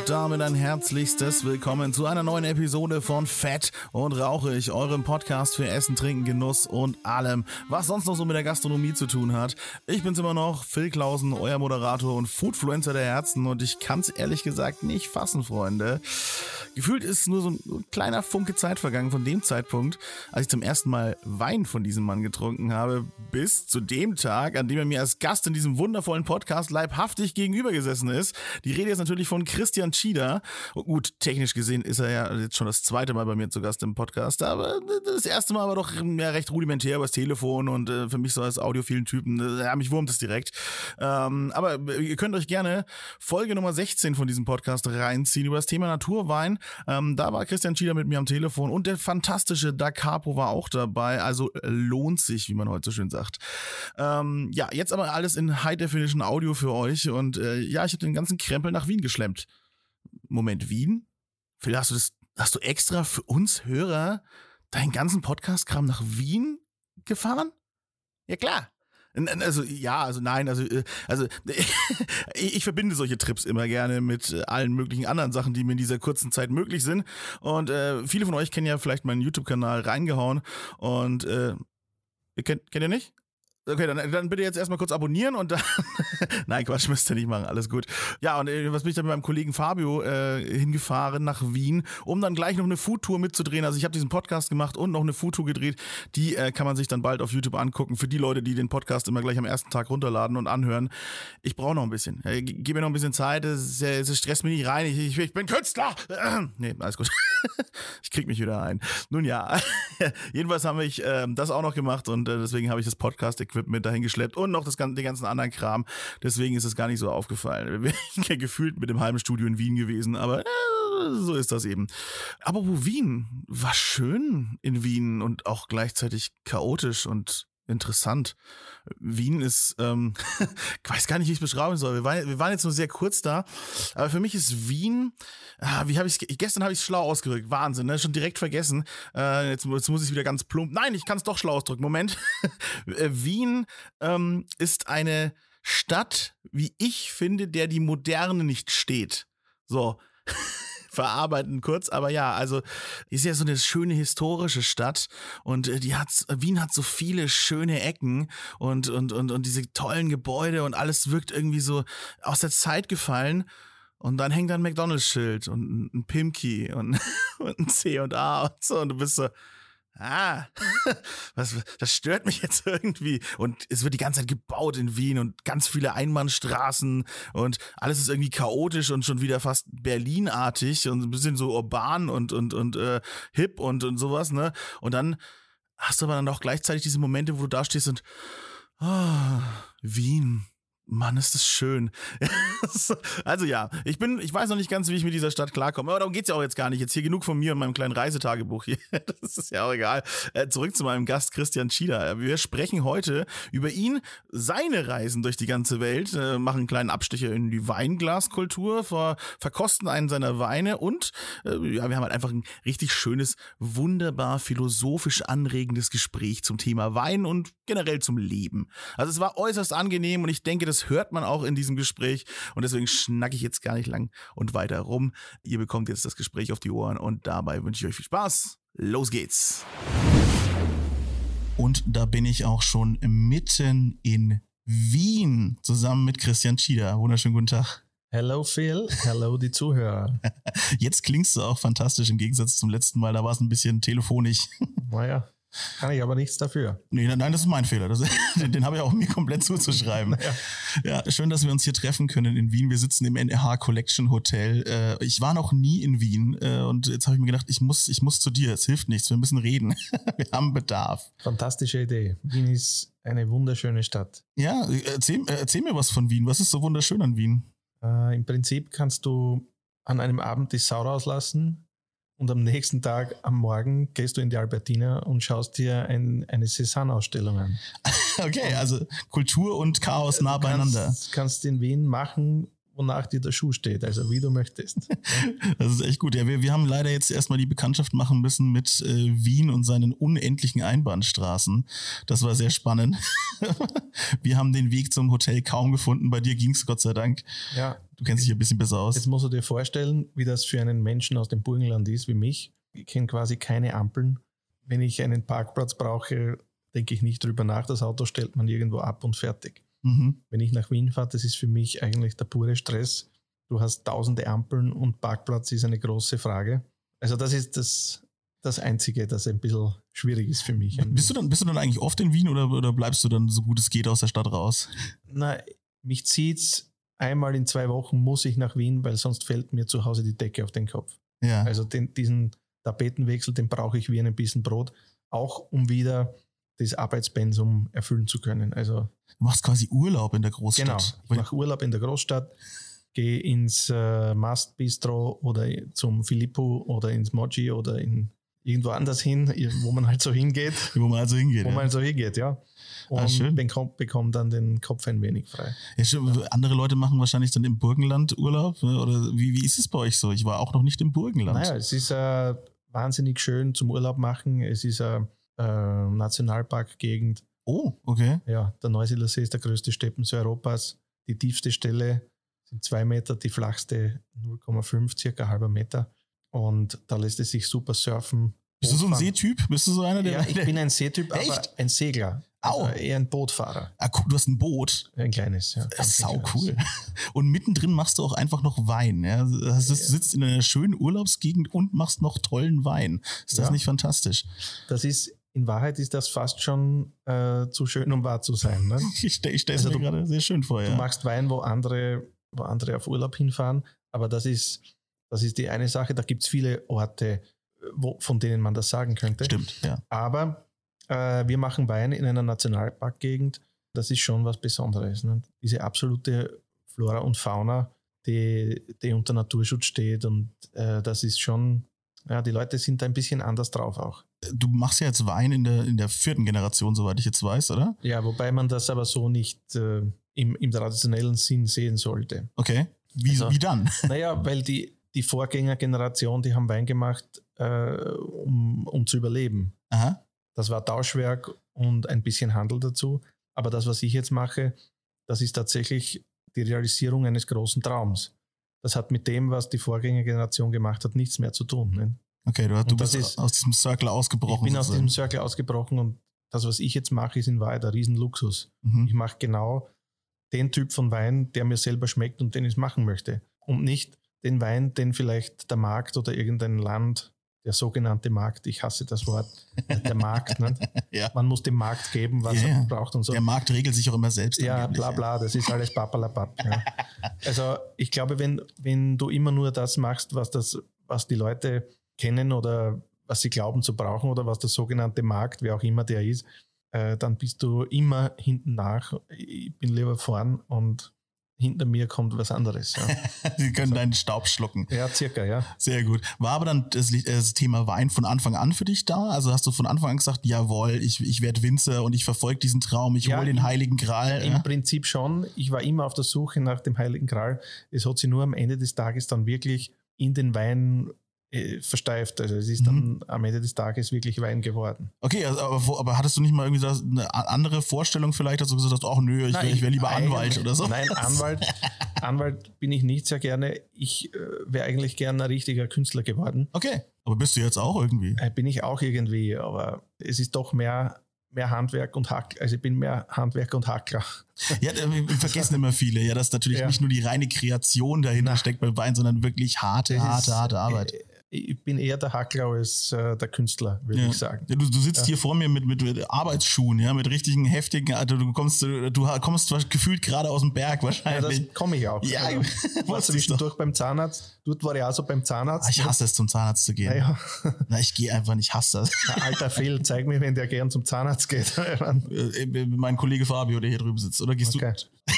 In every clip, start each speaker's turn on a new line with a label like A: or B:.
A: Und damit ein herzlichstes Willkommen zu einer neuen Episode von Fett und Rauchig, eurem Podcast für Essen, Trinken, Genuss und allem, was sonst noch so mit der Gastronomie zu tun hat. Ich bin's immer noch, Phil Klausen, euer Moderator und Foodfluencer der Herzen und ich kann's ehrlich gesagt nicht fassen, Freunde. Gefühlt ist nur so ein kleiner Funke Zeit vergangen von dem Zeitpunkt, als ich zum ersten Mal Wein von diesem Mann getrunken habe, bis zu dem Tag, an dem er mir als Gast in diesem wundervollen Podcast leibhaftig gegenüber gesessen ist. Die Rede ist natürlich von Christian Schieder. Und gut, technisch gesehen ist er ja jetzt schon das zweite Mal bei mir zu Gast im Podcast, aber das erste Mal war doch ja, recht rudimentär übers Telefon und äh, für mich so als audiophilen Typen, äh, ja, mich wurmt es direkt. Ähm, aber ihr könnt euch gerne Folge Nummer 16 von diesem Podcast reinziehen über das Thema Naturwein. Ähm, da war Christian Schieder mit mir am Telefon und der fantastische Da Capo war auch dabei. Also äh, lohnt sich, wie man heute so schön sagt. Ähm, ja, jetzt aber alles in High Definition Audio für euch und äh, ja, ich habe den ganzen Krempel nach Wien geschlemmt. Moment, Wien? Phil, hast du das, hast du extra für uns Hörer deinen ganzen Podcast-Kram nach Wien gefahren? Ja, klar. Also ja, also nein, also äh, also ich, verbinde solche Trips immer gerne mit äh, allen möglichen anderen Sachen, die mir in dieser kurzen Zeit möglich sind. Und äh, viele von euch kennen ja vielleicht meinen YouTube-Kanal reingehauen und äh, kennt, kennt ihr nicht? Okay, dann, dann bitte jetzt erstmal kurz abonnieren und dann. Nein, Quatsch, müsst ihr nicht machen, alles gut. Ja, und äh, was bin ich dann mit meinem Kollegen Fabio äh, hingefahren nach Wien, um dann gleich noch eine Foodtour mitzudrehen. Also ich habe diesen Podcast gemacht und noch eine Foodtour gedreht. Die äh, kann man sich dann bald auf YouTube angucken. Für die Leute, die den Podcast immer gleich am ersten Tag runterladen und anhören. Ich brauche noch ein bisschen. Äh, gib mir noch ein bisschen Zeit. Es, es stresst mich nicht rein. Ich, ich, ich bin Künstler. nee, alles gut. ich krieg mich wieder ein. Nun ja, jedenfalls haben wir äh, das auch noch gemacht und äh, deswegen habe ich das Podcast-Equipment Equipment dahin geschleppt und noch das, den ganzen anderen Kram. Deswegen ist es gar nicht so aufgefallen. Ich bin gefühlt mit dem Heimstudio in Wien gewesen, aber äh, so ist das eben. Aber wo Wien war schön in Wien und auch gleichzeitig chaotisch und interessant. Wien ist, ähm, ich weiß gar nicht, wie ich es beschreiben soll. Wir waren, wir waren jetzt nur sehr kurz da, aber für mich ist Wien, ah, wie habe ich gestern habe ich es schlau ausgedrückt, Wahnsinn, ne? schon direkt vergessen. Äh, jetzt, jetzt muss ich wieder ganz plump, nein, ich kann es doch schlau ausdrücken, Moment. Äh, Wien ähm, ist eine Stadt, wie ich finde, der die Moderne nicht steht. So. verarbeiten kurz, aber ja, also ist ja so eine schöne historische Stadt und äh, die hat Wien hat so viele schöne Ecken und und und und diese tollen Gebäude und alles wirkt irgendwie so aus der Zeit gefallen. Und dann hängt da ein McDonalds-Schild und ein Pimki und, und ein C und A und so. Und du bist so, ah, was, das stört mich jetzt irgendwie. Und es wird die ganze Zeit gebaut in Wien und ganz viele Einbahnstraßen und alles ist irgendwie chaotisch und schon wieder fast Berlinartig und ein bisschen so urban und, und, und äh, hip und, und sowas, ne? Und dann hast du aber dann auch gleichzeitig diese Momente, wo du da stehst und oh, Wien, Mann, ist das schön. also ja, ich bin, ich weiß noch nicht ganz, wie ich mit dieser Stadt klarkomme, aber darum geht's ja auch jetzt gar nicht. Jetzt hier genug von mir und meinem kleinen Reisetagebuch hier. Das ist ja auch egal. Äh, zurück zu meinem Gast Christian Schieder. Wir sprechen heute über ihn, seine Reisen durch die ganze Welt, äh, machen einen kleinen Abstecher in die Weinglaskultur, ver verkosten einen seiner Weine und äh, ja, wir haben halt einfach ein richtig schönes, wunderbar philosophisch anregendes Gespräch zum Thema Wein und generell zum Leben. Also es war äußerst angenehm und ich denke, das hört man auch in diesem Gespräch und deswegen schnacke ich jetzt gar nicht lang und weiter rum. Ihr bekommt jetzt das Gespräch auf die Ohren und dabei wünsche ich euch viel Spaß. Los geht's! Und da bin ich auch schon mitten in Wien zusammen mit Christian Schieder. Wunderschönen guten Tag.
B: Hello Phil, hello die Zuhörer.
A: Jetzt klingst du auch fantastisch im Gegensatz zum letzten Mal, da war es ein bisschen telefonisch.
B: Naja, kann ich aber nichts dafür.
A: Nee, nein, das ist mein Fehler. Das, den, den habe ich auch mir komplett zuzuschreiben. Ja. ja. schön, dass wir uns hier treffen können in Wien. Wir sitzen im NRH Collection Hotel. Äh, ich war noch nie in Wien äh, und jetzt habe ich mir gedacht, ich muss, ich muss zu dir. Es hilft nichts. Wir müssen reden. wir haben Bedarf.
B: Fantastische Idee. Wien ist eine wunderschöne Stadt.
A: Ja, erzähl, erzähl mir was von Wien. Was ist so wunderschön an Wien?
B: Äh, Im Prinzip kannst du an einem Abend die Sau rauslassen und am nächsten Tag, am Morgen, gehst du in die Albertina und schaust dir ein, eine Cézanne-Ausstellung an.
A: Okay, also Kultur und Chaos nah beieinander.
B: Kannst, kannst in Wien machen, wonach dir der Schuh steht, also wie du möchtest.
A: Das ist echt gut. Ja, wir, wir haben leider jetzt erstmal die Bekanntschaft machen müssen mit äh, Wien und seinen unendlichen Einbahnstraßen. Das war sehr spannend. wir haben den Weg zum Hotel kaum gefunden. Bei dir ging es Gott sei Dank.
B: Ja,
A: Du kennst dich ein bisschen besser aus.
B: Jetzt musst du dir vorstellen, wie das für einen Menschen aus dem Burgenland ist, wie mich. Ich kenne quasi keine Ampeln. Wenn ich einen Parkplatz brauche, denke ich nicht drüber nach. Das Auto stellt man irgendwo ab und fertig.
A: Mhm.
B: Wenn ich nach Wien fahre, das ist für mich eigentlich der pure Stress. Du hast tausende Ampeln und Parkplatz ist eine große Frage. Also das ist das, das Einzige, das ein bisschen schwierig ist für mich.
A: Bist du dann, bist du dann eigentlich oft in Wien oder, oder bleibst du dann so gut es geht aus der Stadt raus?
B: Na, mich zieht's einmal in zwei Wochen muss ich nach Wien, weil sonst fällt mir zu Hause die Decke auf den Kopf.
A: Ja.
B: Also den, diesen Tapetenwechsel, den brauche ich wie einen Bissen Brot, auch um wieder das Arbeitspensum erfüllen zu können. Also
A: Du machst quasi Urlaub in der Großstadt.
B: genau, ich mache Urlaub in der Großstadt, gehe ins äh, Mast Bistro oder zum Filippo oder ins Moji oder in irgendwo anders hin, wo man halt so hingeht,
A: Wo man also hingeht.
B: wo
A: ja.
B: man halt so hingeht, ja.
A: Ah,
B: Und
A: schön.
B: bekommt, dann den Kopf ein wenig frei.
A: Ja, stimmt. Andere Leute machen wahrscheinlich dann im Burgenland Urlaub. ne? Oder wie, wie ist es bei euch so? Ich war auch noch nicht im Burgenland.
B: Naja, es ist äh, wahnsinnig schön zum Urlaub machen. Es ist eine äh, Nationalparkgegend.
A: Oh, okay.
B: Ja, der Neusiedler See ist der größte Steppensee Europas. Die tiefste Stelle sind zwei Meter, die flachste 0,5, circa halber Meter. Und da lässt es sich super surfen.
A: Bist du so ein. Seetyp? Bist du so einer, der.
B: Ja, ich bin ein Seetyp, aber
A: Echt?
B: ein Segler.
A: Au.
B: Also eher ein Bootfahrer.
A: ah, guck, du hast ein Boot.
B: Ein kleines, ja.
A: Das ist
B: Ein
A: sau
B: kleines.
A: cool. Und mittendrin machst du auch einfach noch Wein. Ja? Also, Du sitzt in einer schönen Urlaubsgegend und machst noch tollen Wein. Ist das
B: Ja.
A: nicht fantastisch?
B: Das ist, in Wahrheit ist das fast schon äh, zu schön, um wahr zu sein. Ne?
A: Ich, stell- ich stelle es
B: Also
A: mir
B: du-
A: gerade sehr schön vor.
B: Du
A: Ja.
B: machst Wein, wo andere, wo andere auf Urlaub hinfahren, aber das ist, das ist die eine Sache. Da gibt es viele Orte, wo, von denen man das sagen könnte.
A: Stimmt, ja.
B: Aber äh, wir machen Wein in einer Nationalparkgegend. Das ist schon was Besonderes. Ne? Diese absolute Flora und Fauna, die, die unter Naturschutz steht. Und äh, das ist schon, ja, die Leute sind da ein bisschen anders drauf auch.
A: Du machst ja jetzt Wein in der, in der vierten Generation, soweit ich jetzt weiß, oder?
B: Ja, wobei man das aber so nicht äh, im, im traditionellen Sinn sehen sollte.
A: Okay. Wie,
B: Also-
A: wie dann?
B: Naja, weil die, die Vorgängergeneration, die haben Wein gemacht, äh, um, um zu überleben.
A: Aha.
B: Das war Tauschwerk und ein bisschen Handel dazu. Aber das, was ich jetzt mache, das ist tatsächlich die Realisierung eines großen Traums. Das hat mit dem, was die Vorgängergeneration gemacht hat, nichts mehr zu tun. Ne?
A: Okay, du, du bist
B: ist-
A: aus diesem Circle ausgebrochen.
B: Ich bin aus
A: sozusagen.
B: diesem Circle ausgebrochen und das, was ich jetzt mache, ist in Wahrheit ein Riesenluxus. Ich
A: Mhm.
B: mache genau den Typ von Wein, der mir selber schmeckt und den ich machen möchte. Und nicht den Wein, den vielleicht der Markt oder irgendein Land, der sogenannte Markt, ich hasse das Wort, der Markt, ne?
A: Ja.
B: man muss dem Markt geben, was
A: Ja,
B: er
A: ja.
B: braucht und so.
A: Der Markt regelt sich auch immer selbst.
B: Ja, bla bla, das ist alles papalapap. Ja. Also ich glaube, wenn, wenn du immer nur das machst, was, das, was die Leute kennen oder was sie glauben zu brauchen oder was der sogenannte Markt, wer auch immer der ist, äh, dann bist du immer hinten nach. Ich bin lieber vorn und hinter mir kommt was anderes. Ja,
A: Sie können deinen Staub schlucken.
B: ja circa, ja.
A: Sehr gut. War aber dann das, das Thema Wein von Anfang an für dich da? Also hast du von Anfang an gesagt, jawohl, ich, ich werde Winzer und ich verfolge diesen Traum, ich
B: Ja,
A: hole den Heiligen Gral.
B: Im
A: Ja?
B: Prinzip schon. Ich war immer auf der Suche nach dem Heiligen Gral. Es hat sich nur am Ende des Tages dann wirklich in den Wein versteift. Also es ist dann am Ende des Tages wirklich Wein geworden.
A: Okay, also, aber, aber hattest du nicht mal irgendwie so eine andere Vorstellung vielleicht, dass du gesagt hast, ach nö, ich,
B: Nein,
A: wär- wäre lieber Anwalt oder so?
B: Nein, Anwalt, Anwalt bin ich nicht sehr gerne. Ich äh, wäre eigentlich gerne ein richtiger Künstler geworden.
A: Okay, aber bist du jetzt auch irgendwie?
B: Äh, bin ich auch irgendwie, aber es ist doch mehr, mehr Handwerk und Hackler. Also ich bin mehr Handwerker und Hackler.
A: Ja, äh, wir vergessen immer viele, ja, dass natürlich
B: Ja.
A: nicht nur die reine Kreation dahinter
B: Na.
A: steckt bei Wein, sondern wirklich harte,
B: Das
A: harte, harte Arbeit.
B: äh, Ich bin eher der Hackler als äh, der Künstler, würde
A: Ja.
B: ich sagen.
A: Ja, du, du sitzt
B: Ja.
A: hier vor mir mit, mit, mit Arbeitsschuhen, ja, mit richtigen heftigen, also du kommst, du, du kommst gefühlt gerade aus dem Berg
B: Ja,
A: wahrscheinlich.
B: das komme ich auch.
A: Ja,
B: also, war zwischendurch beim Zahnarzt. Dort war ich auch so beim Zahnarzt.
A: Ah, ich hasse es, zum Zahnarzt zu gehen.
B: Naja,
A: Na, ich gehe einfach nicht, ich hasse das.
B: ein alter Phil, zeig mir, wenn der gern zum Zahnarzt geht.
A: Äh, äh, mein Kollege Fabio, der hier drüben sitzt. Oder gehst
B: Okay.
A: du?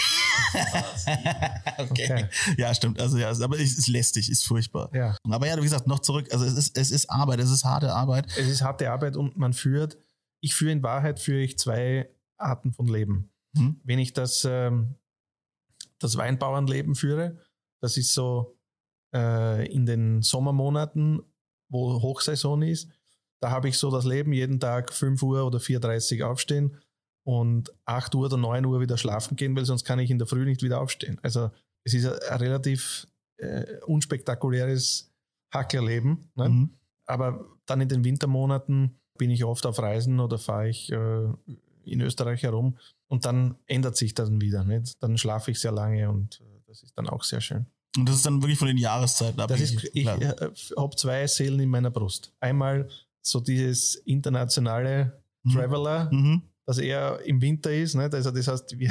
A: okay.
B: Okay.
A: Ja, stimmt. Also ja, aber es ist lästig, ist furchtbar.
B: Ja.
A: Aber ja, wie gesagt, noch zurück. Also es ist, es ist Arbeit, es ist harte Arbeit.
B: Es ist harte Arbeit und man führt, ich führe in Wahrheit führe ich zwei Arten von Leben.
A: Hm?
B: Wenn ich das, ähm, das Weinbauernleben führe, Das ist so äh, in den Sommermonaten, wo Hochsaison ist. Da habe ich so das Leben, jeden Tag 5 Uhr oder 4.30 Uhr aufstehen und 8 Uhr oder 9 Uhr wieder schlafen gehen, weil sonst kann ich in der Früh nicht wieder aufstehen. Also es ist ein, relativ äh, unspektakuläres Hacklerleben. Ne?
A: Mhm.
B: Aber dann in den Wintermonaten bin ich oft auf Reisen oder fahre ich äh, in Österreich herum und dann ändert sich das dann wieder. Nicht? Dann schlafe ich sehr lange und äh, das ist dann auch sehr schön.
A: Und das ist dann wirklich von den Jahreszeiten abhängig.
B: ich äh, habe zwei Seelen in meiner Brust. Einmal so dieses internationale
A: Mhm.
B: Traveler,
A: Mhm.
B: Das eher im Winter ist. Nicht? Also das heißt, wir,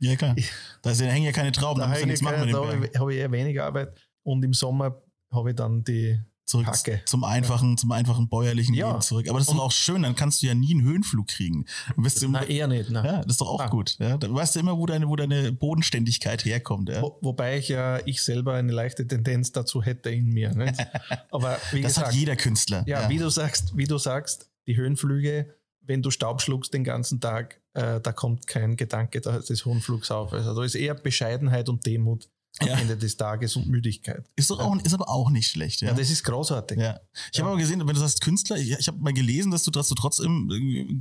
A: Ja, klar. Da hängen ja keine Trauben, da
B: da
A: du
B: habe
A: nichts
B: ich,
A: machen
B: da habe ich eher wenig Arbeit und im Sommer habe ich dann die
A: Zurück
B: Hacke.
A: zum einfachen, zum einfachen bäuerlichen
B: Ja.
A: Leben zurück. Aber das ist doch auch schön, dann kannst du ja nie einen Höhenflug kriegen. Du bist im,
B: Na, eher nicht. Na.
A: ja, das ist doch auch
B: Ah.
A: gut. Ja, du weißt ja immer, wo deine, wo deine Bodenständigkeit herkommt. Ja.
B: Wo, wobei ich ja ich selber eine leichte Tendenz dazu hätte in mir. Nicht? Aber wie
A: Das
B: gesagt,
A: hat jeder Künstler.
B: ja, Wie, du sagst, wie du sagst, die Höhenflüge, wenn du Staub schluckst den ganzen Tag, äh, da kommt kein Gedanke des Höhenflugs auf. Also da ist eher Bescheidenheit und Demut am
A: Ja.
B: Ende des Tages und Müdigkeit.
A: Ist, doch auch, ist aber auch nicht schlecht.
B: Ja,
A: Ja,
B: das ist großartig.
A: ja. Ich habe aber gesehen, wenn du sagst Künstler, ich, ich habe mal gelesen, dass du, dass du trotzdem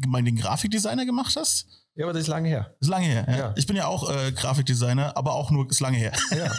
A: mal den Grafikdesigner gemacht hast.
B: Ja, aber das ist lange her.
A: Ist lange her. Ja.
B: Ja.
A: Ich bin ja auch äh, Grafikdesigner, aber auch nur ist lange her.
B: Ja.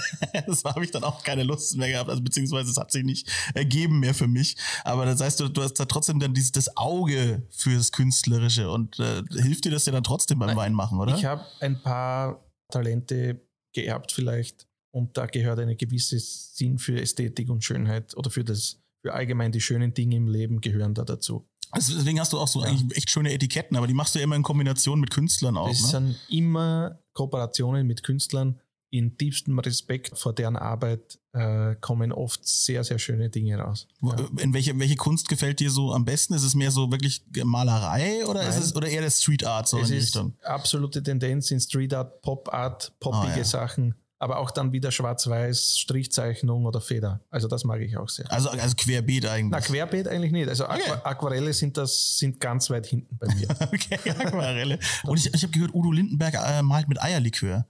A: das habe ich dann auch keine Lust mehr gehabt, also beziehungsweise es hat sich nicht ergeben mehr für mich. Aber das heißt, du, du hast da trotzdem dann dieses das Auge fürs Künstlerische und äh, hilft dir das ja dann trotzdem beim
B: Nein,
A: Weinmachen, oder?
B: Ich habe ein paar Talente geerbt vielleicht und da gehört eine gewisse Sinn für Ästhetik und Schönheit oder für das für allgemein die schönen Dinge im Leben gehören da dazu.
A: also deswegen hast du auch so
B: Ja.
A: eigentlich echt schöne Etiketten, aber die machst du ja immer in Kombination mit Künstlern auch.
B: Es
A: Ne?
B: sind immer Kooperationen mit Künstlern. In tiefstem Respekt vor deren Arbeit äh, kommen oft sehr, sehr schöne Dinge raus. Ja.
A: In welche, welche Kunst gefällt dir so am besten? Ist es mehr so wirklich Malerei oder ist es oder eher der Street Art so
B: es
A: in die Richtung?
B: absolute Tendenz in Street Art, Pop Art, poppige
A: Ah, ja.
B: Sachen, aber auch dann wieder Schwarz-Weiß, Strichzeichnung oder Feder. Also das mag ich auch sehr.
A: Also, also querbeet eigentlich.
B: Na, Querbeet eigentlich nicht. Also
A: Okay.
B: Aqua Aquarelle sind das sind ganz weit hinten bei mir.
A: Okay, Aquarelle. Und ich, ich habe gehört, Udo Lindenberg äh, malt mit Eierlikör.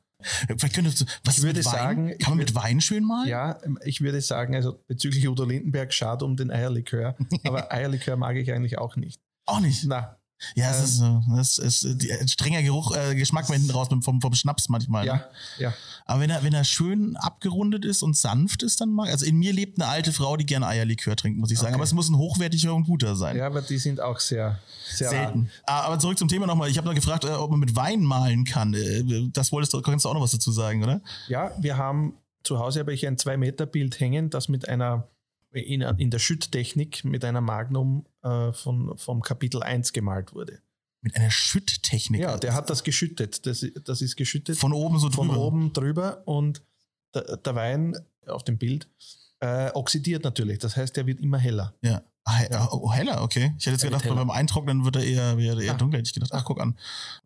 A: Vielleicht könntest du, was
B: Ich würde
A: mit Wein?
B: sagen,
A: kann man mit
B: würde-
A: Wein schön malen?
B: ja, ich würde sagen, also bezüglich Udo Lindenberg, schade um den Eierlikör, aber Eierlikör mag ich eigentlich auch nicht.
A: Auch nicht.
B: Na,
A: Ja, es
B: Ähm,
A: ist so. Das ist die, ein strenger Geruch, äh, Geschmack hinten raus vom, vom, Schnaps manchmal. Ne?
B: ja, ja.
A: Aber wenn er, wenn er schön abgerundet ist und sanft ist, dann mag Also in mir lebt eine alte Frau, die gerne Eierlikör trinkt, muss ich sagen.
B: Okay.
A: Aber es muss ein hochwertiger und guter sein.
B: Ja, aber die sind auch sehr, sehr
A: Selten. Ah, Aber zurück zum Thema nochmal. Ich habe noch gefragt, äh, ob man mit Wein malen kann. Äh, Das wolltest du, kannst du auch noch was dazu sagen, oder?
B: Ja, wir haben zu Hause habe ich ein 2-Meter-Bild hängen, das mit einer in, in der Schütttechnik mit einer Magnum äh, von, vom Kapitel 1 gemalt wurde.
A: Mit einer Schütttechnik.
B: Ja, der hat das geschüttet. Das, das ist geschüttet
A: von oben so
B: von
A: drüber.
B: oben drüber und der, der Wein auf dem Bild äh, oxidiert natürlich. Das heißt, er wird immer heller.
A: Ja. Ah, he- oh, heller, okay. Ich hätte jetzt
B: Er wird
A: gedacht, beim Eintrocknen wird er eher, eher, eher
B: Ah.
A: dunkler. Hätte ich gedacht, ach, guck an.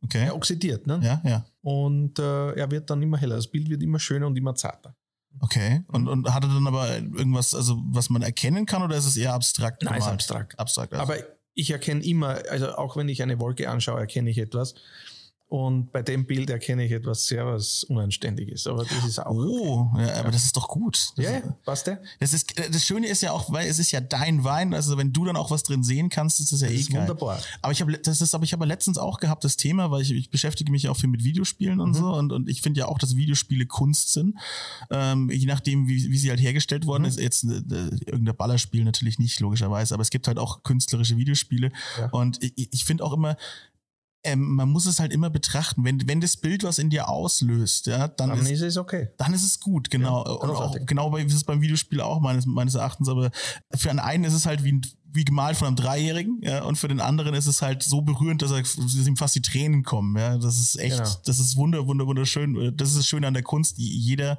A: Okay.
B: Er oxidiert, ne?
A: Ja, ja.
B: Und äh, er wird dann immer heller. Das Bild wird immer schöner und immer zarter.
A: Okay. Und,
B: Mhm.
A: und hat er dann aber irgendwas, also was man erkennen kann oder ist es eher abstrakt?
B: Nein, ist
A: gemalt?
B: abstrakt.
A: Abstrakt. Also.
B: Aber ich erkenne immer, also auch wenn ich eine Wolke anschaue, erkenne ich etwas. Und bei dem Bild erkenne ich etwas sehr was Unanständiges. Aber das ist auch.
A: oh, ja, aber das ist doch gut. Das,
B: Ja, passt der?
A: das, ist, das Schöne ist ja auch, weil es ist ja dein Wein, also wenn du dann auch was drin sehen kannst, ist das ja
B: Das
A: eh
B: ist
A: geil.
B: wunderbar.
A: Aber ich habe das ist aber ich habe letztens auch gehabt das Thema, weil ich, ich beschäftige mich ja auch viel mit Videospielen und
B: Mhm.
A: so und, und ich finde ja auch, dass Videospiele Kunst sind, ähm, je nachdem wie, wie sie halt hergestellt worden
B: Mhm.
A: ist. Jetzt äh, irgendein Ballerspiel natürlich nicht logischerweise, aber es gibt halt auch künstlerische Videospiele
B: Ja.
A: und ich, ich finde auch immer ähm, man muss es halt immer betrachten, wenn, wenn das Bild was in dir auslöst, ja, dann,
B: Dann
A: ist,
B: ist es okay.
A: dann ist es gut, genau.
B: Ja,
A: und auch, genau bei, wie es beim Videospiel auch meines, meines Erachtens, aber für einen einen ist es halt wie, ein- wie gemalt von einem Dreijährigen, ja, und für den anderen ist es halt so berührend, dass, er, dass ihm fast die Tränen kommen, ja. Das ist echt,
B: Genau.
A: das ist wunder, wunder, wunderschön. Das ist das Schöne an der Kunst. Die- Jeder,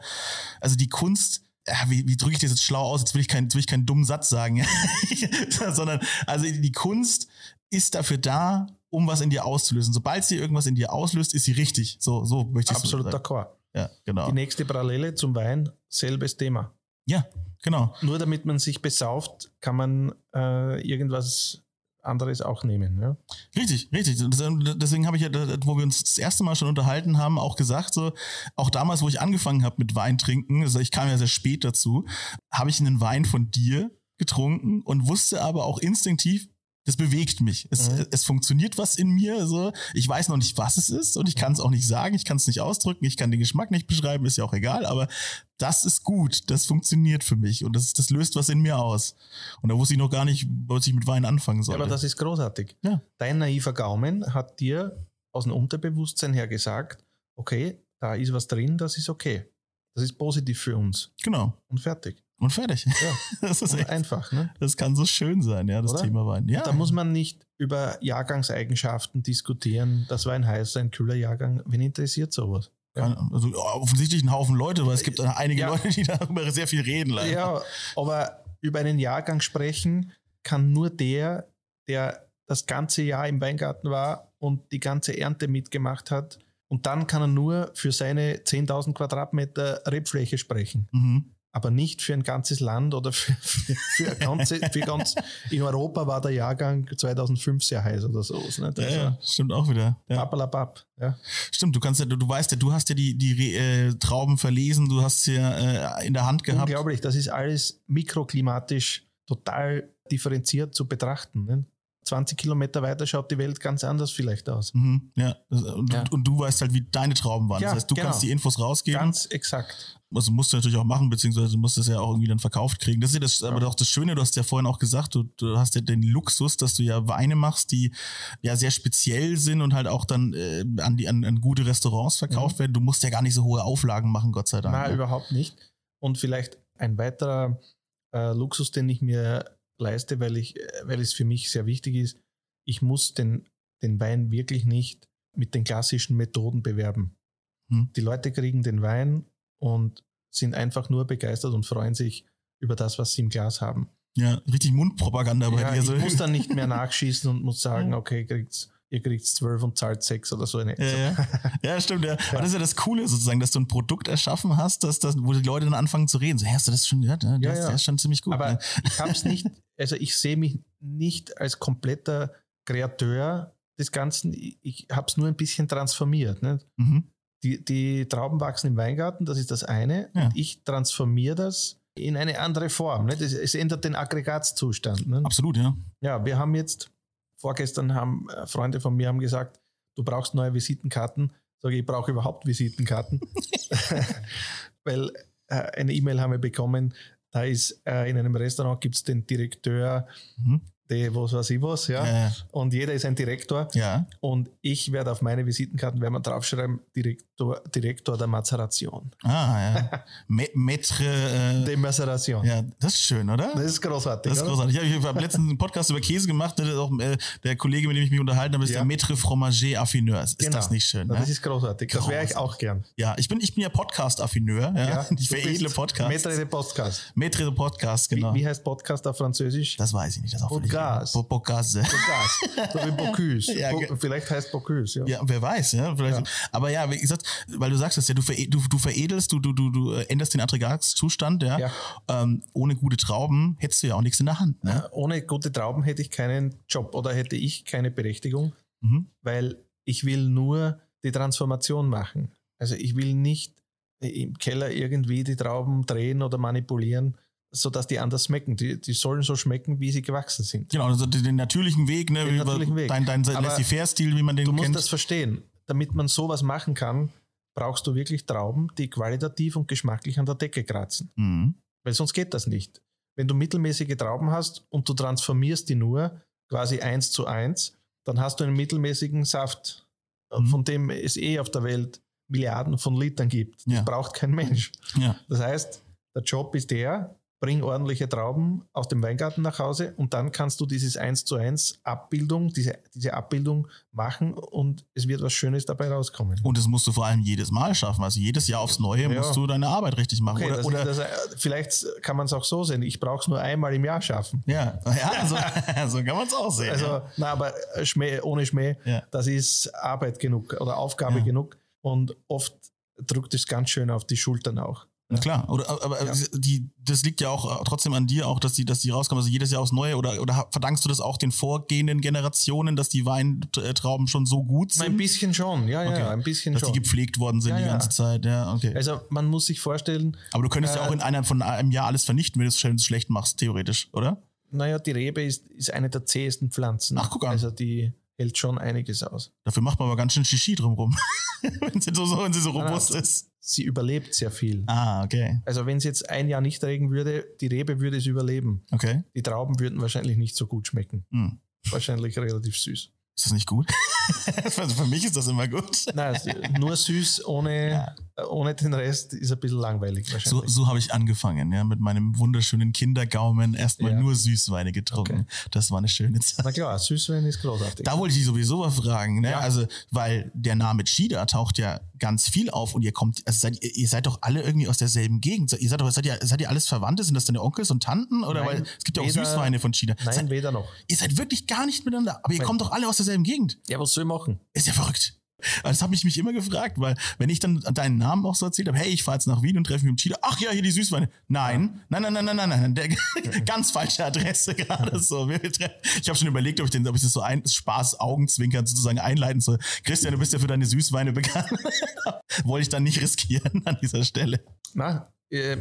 A: also die Kunst, ja, wie, wie drücke ich das jetzt schlau aus? Jetzt will ich keinen, jetzt will ich keinen dummen Satz sagen, sondern, also die Kunst ist dafür da, um was in dir auszulösen. Sobald sie irgendwas in dir auslöst, ist sie richtig. So, so möchte ich
B: Absolut
A: sagen.
B: d'accord.
A: Ja, genau.
B: Die nächste Parallele zum Wein, selbes Thema.
A: Ja, genau.
B: Nur damit man sich besauft, kann man äh, irgendwas anderes auch nehmen. Ja?
A: Richtig, richtig. Deswegen habe ich ja, wo wir uns das erste Mal schon unterhalten haben, auch gesagt, so, auch damals, wo ich angefangen habe mit Wein trinken, also ich kam ja sehr spät dazu, habe ich einen Wein von dir getrunken und wusste aber auch instinktiv, das bewegt mich. Es, mhm. es funktioniert was in mir. So. Ich weiß noch nicht, was es ist und ich kann es auch nicht sagen, ich kann es nicht ausdrücken, ich kann den Geschmack nicht beschreiben, ist ja auch egal, aber das ist gut, das funktioniert für mich und das, das löst was in mir aus. Und da wusste ich noch gar nicht, was ich mit Wein anfangen soll.
B: Ja, aber das ist großartig. Ja. Dein naiver Gaumen hat dir aus dem Unterbewusstsein her gesagt, okay, da ist was drin, das ist okay. Das ist positiv für uns.
A: Genau.
B: Und fertig.
A: Und fertig. Ja.
B: Das ist echt, einfach. Ne?
A: Das kann so schön sein, ja, das Oder? Thema Wein. Ja.
B: Da muss man nicht über Jahrgangseigenschaften diskutieren. Das war ein heißer, ein kühler Jahrgang. Wen interessiert sowas?
A: Ja. Also offensichtlich ein Haufen Leute, weil es gibt einige ja. Leute, die darüber sehr viel reden. Leider.
B: Ja, aber über einen Jahrgang sprechen kann nur der, der das ganze Jahr im Weingarten war und die ganze Ernte mitgemacht hat. Und dann kann er nur für seine 10.000 Quadratmeter Rebfläche sprechen. Mhm aber nicht für ein ganzes Land oder für, für, für, ganze, für ganz, in Europa war der Jahrgang 2005 sehr heiß oder so.
A: Ne? Ja, ja, stimmt auch wieder.
B: Ja. ja.
A: Stimmt, du kannst ja, du, du weißt ja, du hast ja die, die äh, Trauben verlesen, du hast sie ja äh, in der Hand gehabt.
B: Unglaublich, das ist alles mikroklimatisch total differenziert zu betrachten. Ne? 20 Kilometer weiter schaut die Welt ganz anders vielleicht aus.
A: Mhm, ja. Und, ja. und, du weißt halt, wie deine Trauben waren. Ja, das heißt, du genau. kannst die Infos rausgeben.
B: Ganz exakt.
A: Also musst du natürlich auch machen, beziehungsweise musst du es ja auch irgendwie dann verkauft kriegen. Das ist ja das, ja. aber auch das Schöne, du hast ja vorhin auch gesagt, du, du hast ja den Luxus, dass du ja Weine machst, die ja sehr speziell sind und halt auch dann äh, an, die, an, an gute Restaurants verkauft mhm. werden. Du musst ja gar nicht so hohe Auflagen machen, Gott sei Dank.
B: Nein, ja. überhaupt nicht. Und vielleicht ein weiterer äh, Luxus, den ich mir leiste, weil ich, weil es für mich sehr wichtig ist, ich muss den, den Wein wirklich nicht mit den klassischen Methoden bewerben. Hm. Die Leute kriegen den Wein und sind einfach nur begeistert und freuen sich über das, was sie im Glas haben.
A: Ja, richtig Mundpropaganda bei
B: ja, dir. Ich muss dann nicht mehr nachschießen und muss sagen, okay, kriegt's ihr kriegt zwölf und zahlt sechs oder so. Eine
A: ja, ja. ja, stimmt. Ja. Aber das ist ja das Coole sozusagen, dass du ein Produkt erschaffen hast, dass das, wo die Leute dann anfangen zu reden. So, hast du das schon gehört? Ja, das, ja, ist schon ziemlich gut.
B: Aber ne? ich habe es nicht, also ich sehe mich nicht als kompletter Kreateur des Ganzen. Ich, habe es nur ein bisschen transformiert. Mhm. Die, die Trauben wachsen im Weingarten, das ist das eine. Und ich transformiere das in eine andere Form. Nicht? Es, es ändert den Aggregatzustand. Nicht?
A: Absolut, ja.
B: Ja, wir haben jetzt vorgestern haben äh, Freunde von mir haben gesagt, du brauchst neue Visitenkarten. Sage ich, ich brauche überhaupt Visitenkarten. Weil äh, eine E-Mail haben wir bekommen, da ist äh, in einem Restaurant gibt es den Direktor mhm die was weiß ich was, ja. ja. Und jeder ist ein Direktor.
A: Ja.
B: Und ich werde auf meine Visitenkarten, wenn man draufschreiben, Direktor, Direktor der Mazeration.
A: Ah, ja. Maître
B: äh, de Maceration.
A: Ja, das ist schön, oder?
B: Das ist großartig.
A: Das ist großartig. Ich habe hab letztens einen Podcast über Käse gemacht, ne, auch, äh, der Kollege, mit dem ich mich unterhalten habe, ist ja. der Maître Fromager Affineur. Ist genau. das nicht schön?
B: Ne? Das ist großartig. Das wäre ich auch gern.
A: Ja, ich bin, ich bin ja Podcast-Affineur. Ja? ja. Ich veredle Podcasts.
B: Maître de Podcast.
A: Maître de Podcast, genau.
B: Wie, wie heißt Podcast auf Französisch?
A: Das weiß ich nicht. Das ist auch
B: völlig Bocage.
A: Bocage.
B: Bocage. So wie Bocuse. Ja, Bo vielleicht heißt Bocuse,
A: ja. Ja, wer weiß, ja. Vielleicht. Ja. Aber ja, wie gesagt, weil du sagst es ja, du, du, du veredelst, du, du, du, du änderst den Aggregatzustand, ja. ja. Ähm, ohne gute Trauben hättest du ja auch nichts in der Hand. Ne?
B: Ja, ohne gute Trauben hätte ich keinen Job oder hätte ich keine Berechtigung, mhm. weil ich will nur die Transformation machen. Also ich will nicht im Keller irgendwie die Trauben drehen oder manipulieren, sodass die anders schmecken. Die, die sollen so schmecken, wie sie gewachsen sind.
A: Genau, also den natürlichen Weg, ne?
B: Den natürlichen Weg.
A: Dein, dein Laissez-faire-Stil, wie man den
B: du
A: kennt.
B: Du musst das verstehen. Damit man sowas machen kann, brauchst du wirklich Trauben, die qualitativ und geschmacklich an der Decke kratzen. Mhm. Weil sonst geht das nicht. Wenn du mittelmäßige Trauben hast und du transformierst die nur quasi eins zu eins, dann hast du einen mittelmäßigen Saft, mhm. von dem es eh auf der Welt Milliarden von Litern gibt. Das ja. braucht kein Mensch. Ja. Das heißt, der Job ist der, bring ordentliche Trauben aus dem Weingarten nach Hause und dann kannst du dieses 1 zu 1 Abbildung, diese, diese Abbildung machen und es wird was Schönes dabei rauskommen.
A: Und das musst du vor allem jedes Mal schaffen. Also jedes Jahr aufs Neue ja. musst du deine Arbeit richtig machen.
B: Okay, oder, oder das, vielleicht kann man es auch so sehen. Ich brauche es nur einmal im Jahr schaffen.
A: Ja, ja so, so kann man es auch sehen.
B: Also, ja. na, aber Schmäh, ohne Schmäh, ja. das ist Arbeit genug oder Aufgabe genug und oft drückt es ganz schön auf die Schultern auch.
A: Na klar, oder aber ja. die, das liegt ja auch äh, trotzdem an dir auch, dass die, dass die rauskommen. Also jedes Jahr aufs Neue oder, oder verdankst du das auch den vorgehenden Generationen, dass die Weintrauben schon so gut sind?
B: Ein bisschen schon, ja, ja, okay. ein bisschen
A: dass
B: schon.
A: Dass die gepflegt worden sind ja, die ganze Zeit, ja, okay.
B: Also man muss sich vorstellen.
A: Aber du könntest äh, ja auch in einem von einem Jahr alles vernichten, wenn du es schlecht machst, theoretisch, oder?
B: Naja, die Rebe ist, ist eine der zähesten Pflanzen.
A: Ach, guck an.
B: Also die hält schon einiges aus.
A: Dafür macht man aber ganz schön Shishi drumrum, wenn, sie so, wenn sie so robust
B: nein,
A: ist
B: sie überlebt sehr viel.
A: Ah, okay.
B: Also wenn es jetzt ein Jahr nicht regen würde, die Rebe würde es überleben.
A: Okay.
B: Die Trauben würden wahrscheinlich nicht so gut schmecken.
A: Hm.
B: Wahrscheinlich relativ süß.
A: Ist das nicht gut? also für mich ist das immer gut.
B: Nein, nur süß ohne, ja. ohne den Rest ist ein bisschen langweilig
A: wahrscheinlich. So, so habe ich angefangen, ja, mit meinem wunderschönen Kindergaumen erstmal ja. nur Süßweine getrunken. Okay. Das war eine schöne Zeit.
B: Na klar, Süßwein ist großartig.
A: Da wollte ich sowieso mal fragen, ne? Ja. Also, weil der Name Chida taucht ja ganz viel auf und ihr kommt, also seid, ihr seid doch alle irgendwie aus derselben Gegend. Ihr seid doch, seid ihr, seid ihr alles Verwandte? Sind das deine Onkels und Tanten? Oder
B: Nein,
A: weil es gibt ja auch Süßweine von Chida.
B: Nein,
A: seid,
B: weder noch.
A: Ihr seid wirklich gar nicht miteinander, aber ihr Nein. kommt doch alle aus derselben Gegend.
B: Ja, was soll ich machen?
A: Ist ja verrückt. Das habe ich mich immer gefragt, weil wenn ich dann deinen Namen auch so erzählt habe, hey, ich fahre jetzt nach Wien und treffe mich mit Chida. Ach ja, hier die Süßweine. Nein, nein, nein, nein, nein, nein, nein, der, ganz falsche Adresse gerade so. Ich habe schon überlegt, ob ich, den, ob ich das so ein Spaß Augenzwinkern sozusagen einleiten soll. Christian, du bist ja für deine Süßweine bekannt. Wollte ich dann nicht riskieren an dieser Stelle.
B: Na, äh,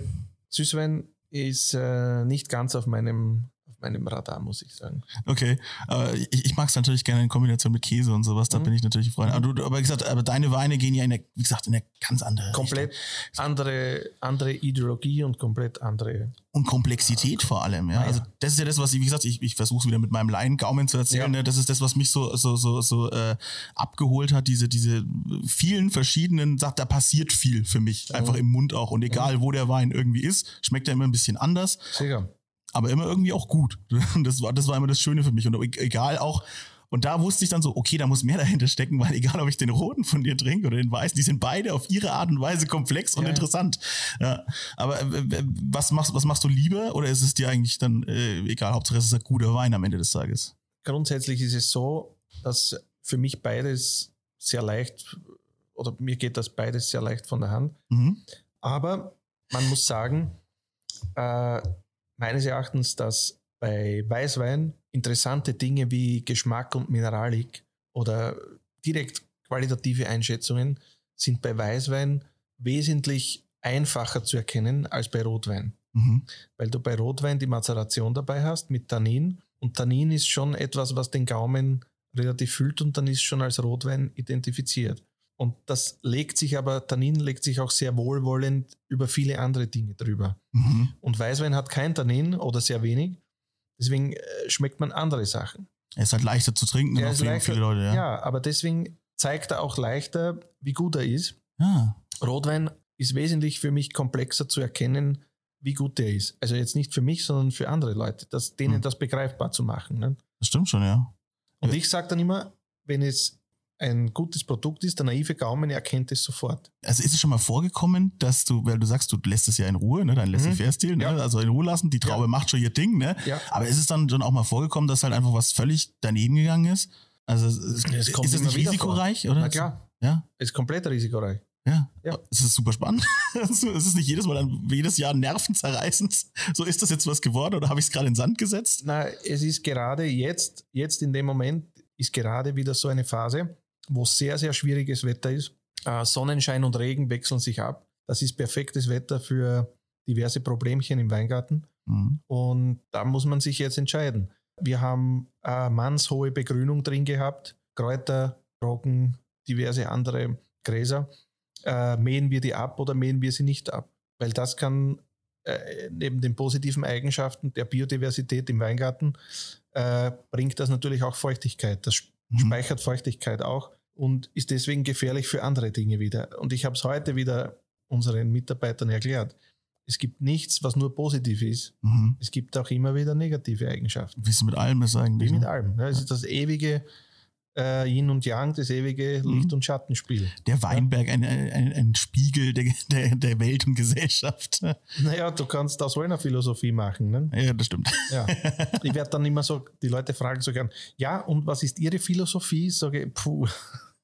B: Süßwein ist äh, nicht ganz auf meinem meinem Radar, muss ich sagen.
A: Okay, äh, ich, ich mag es natürlich gerne in Kombination mit Käse und sowas, da mhm. bin ich natürlich Freund. Aber, du, aber gesagt, aber deine Weine gehen ja in eine, wie gesagt, in eine ganz andere
B: Komplett
A: Richtung.
B: andere, andere Ideologie und komplett andere.
A: Und Komplexität vor allem, ja. Ah, also das ist ja das, was ich, wie gesagt, ich, ich versuche es wieder mit meinem Laiengaumen zu erzählen. Ja. Ne? Das ist das, was mich so, so, so, so äh, abgeholt hat, diese, diese vielen verschiedenen, sagt, da passiert viel für mich, einfach mhm. im Mund auch. Und egal, mhm. wo der Wein irgendwie ist, schmeckt er immer ein bisschen anders.
B: Sicher
A: aber immer irgendwie auch gut. Das war, das war immer das Schöne für mich. Und e-, egal auch, und da wusste ich dann so, okay, da muss mehr dahinter stecken, weil egal, ob ich den roten von dir trinke oder den weißen, die sind beide auf ihre Art und Weise komplex und ja. interessant. Ja. Aber äh, was machst, was machst du lieber oder ist es dir eigentlich dann äh, egal, Hauptsache es ist ein guter Wein am Ende des Tages?
B: Grundsätzlich ist es so, dass für mich beides sehr leicht oder mir geht das beides sehr leicht von der Hand.
A: Mhm.
B: Aber man muss sagen, äh, meines Erachtens, dass bei Weißwein interessante Dinge wie Geschmack und Mineralik oder direkt qualitative Einschätzungen sind bei Weißwein wesentlich einfacher zu erkennen als bei Rotwein.
A: Mhm.
B: Weil du bei Rotwein die Mazeration dabei hast mit Tannin und Tannin ist schon etwas, was den Gaumen relativ füllt und dann ist schon als Rotwein identifiziert. Und das legt sich aber, Tannin legt sich auch sehr wohlwollend über viele andere Dinge drüber.
A: Mhm.
B: Und Weißwein hat kein Tannin oder sehr wenig. Deswegen äh, schmeckt man andere Sachen.
A: Er ist halt leichter zu trinken
B: er
A: leichter, viele Leute. Ja.
B: ja, aber deswegen zeigt er auch leichter, wie gut er ist.
A: Ah.
B: Rotwein ist wesentlich für mich komplexer zu erkennen, wie gut der ist. Also jetzt nicht für mich, sondern für andere Leute, das, denen hm. das begreifbar zu machen. Ne?
A: Das stimmt schon, ja.
B: Und ich sage dann immer, wenn es ein gutes Produkt ist, der naive Gaumen erkennt es sofort.
A: Also ist es schon mal vorgekommen, dass du, weil du sagst, du lässt es ja in Ruhe, ne, dein Laissez-faire-Stil, ne, ja. also in Ruhe lassen, die Traube ja. macht schon ihr Ding, ne?
B: Ja.
A: Aber ist es dann schon auch mal vorgekommen, dass halt einfach was völlig daneben gegangen ist? Also es, ist es nicht risikoreich, vor. oder?
B: Na klar.
A: Ja.
B: Es ist komplett risikoreich.
A: Ja. ja. Es ist super spannend. es ist nicht jedes Mal jedes Jahr nervenzerreißend. So ist das jetzt was geworden oder habe ich es gerade in den Sand gesetzt?
B: Na, es ist gerade jetzt, jetzt in dem Moment ist gerade wieder so eine Phase, wo sehr, sehr schwieriges Wetter ist. Äh, Sonnenschein und Regen wechseln sich ab. Das ist perfektes Wetter für diverse Problemchen im Weingarten.
A: Mhm.
B: Und da muss man sich jetzt entscheiden. Wir haben eine mannshohe Begrünung drin gehabt, Kräuter, Roggen, diverse andere Gräser. Äh, mähen wir die ab oder mähen wir sie nicht ab? Weil das kann äh, neben den positiven Eigenschaften der Biodiversität im Weingarten, äh, bringt das natürlich auch Feuchtigkeit. Das mhm. speichert Feuchtigkeit auch und ist deswegen gefährlich für andere Dinge wieder. Und ich habe es heute wieder unseren Mitarbeitern erklärt. Es gibt nichts, was nur positiv ist.
A: Mhm.
B: Es gibt auch immer wieder negative Eigenschaften.
A: Wie es mit allem ist eigentlich.
B: Wie mit ne? allem. Ja, es ist das ewige äh, Yin und Yang, das ewige mhm. Licht- und Schattenspiel.
A: Der Weinberg, ein, ein, ein Spiegel der, der, der, Welt und Gesellschaft.
B: Naja, du kannst aus einer Philosophie machen. Ne?
A: Ja, das stimmt.
B: Ja. Ich werde dann immer so, die Leute fragen so gern, ja, und was ist ihre Philosophie? Sage, puh,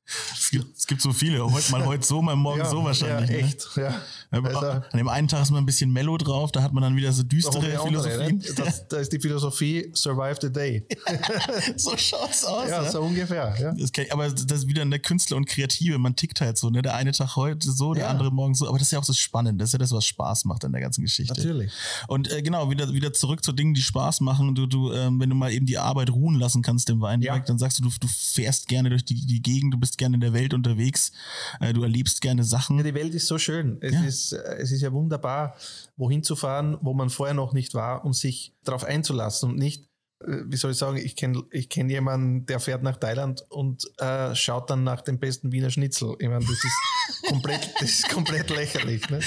A: Es gibt, es gibt so viele. Heute mal heute so, mal morgen
B: ja,
A: so wahrscheinlich.
B: Ja,
A: ne?
B: echt. Ja.
A: Aber
B: Also-
A: an dem einen Tag ist man ein bisschen mellow drauf, da hat man dann wieder so düstere
B: wir andere,
A: Philosophien.
B: ne? da ist die Philosophie Survive the Day.
A: so schaut's aus.
B: Ja,
A: ne?
B: so ungefähr. Ja.
A: Das ich, aber das ist wieder eine Künstler und Kreative. Man tickt halt so, ne? Der eine Tag heute so, der
B: Ja.
A: andere morgen so. Aber das ist ja auch das Spannende. Das ist ja das, was Spaß macht an der ganzen Geschichte.
B: Natürlich.
A: Und äh, genau, wieder, wieder zurück zu Dingen, die Spaß machen. Du, du, ähm, wenn du mal eben die Arbeit ruhen lassen kannst im Weinberg,
B: Ja.
A: dann sagst du, du, du fährst gerne durch die, die Gegend, du bist gerne in der Welt unterwegs, äh, du erlebst gerne Sachen.
B: Ja, die Welt ist so schön. Es,
A: Ja.
B: ist, äh, es ist ja wunderbar, wohin zu fahren, wo man vorher noch nicht war und sich darauf einzulassen und nicht, wie soll ich sagen, ich kenne ich kenn jemanden, der fährt nach Thailand und äh, schaut dann nach dem besten Wiener Schnitzel. Ich meine, das ist komplett, das ist komplett lächerlich. Ne?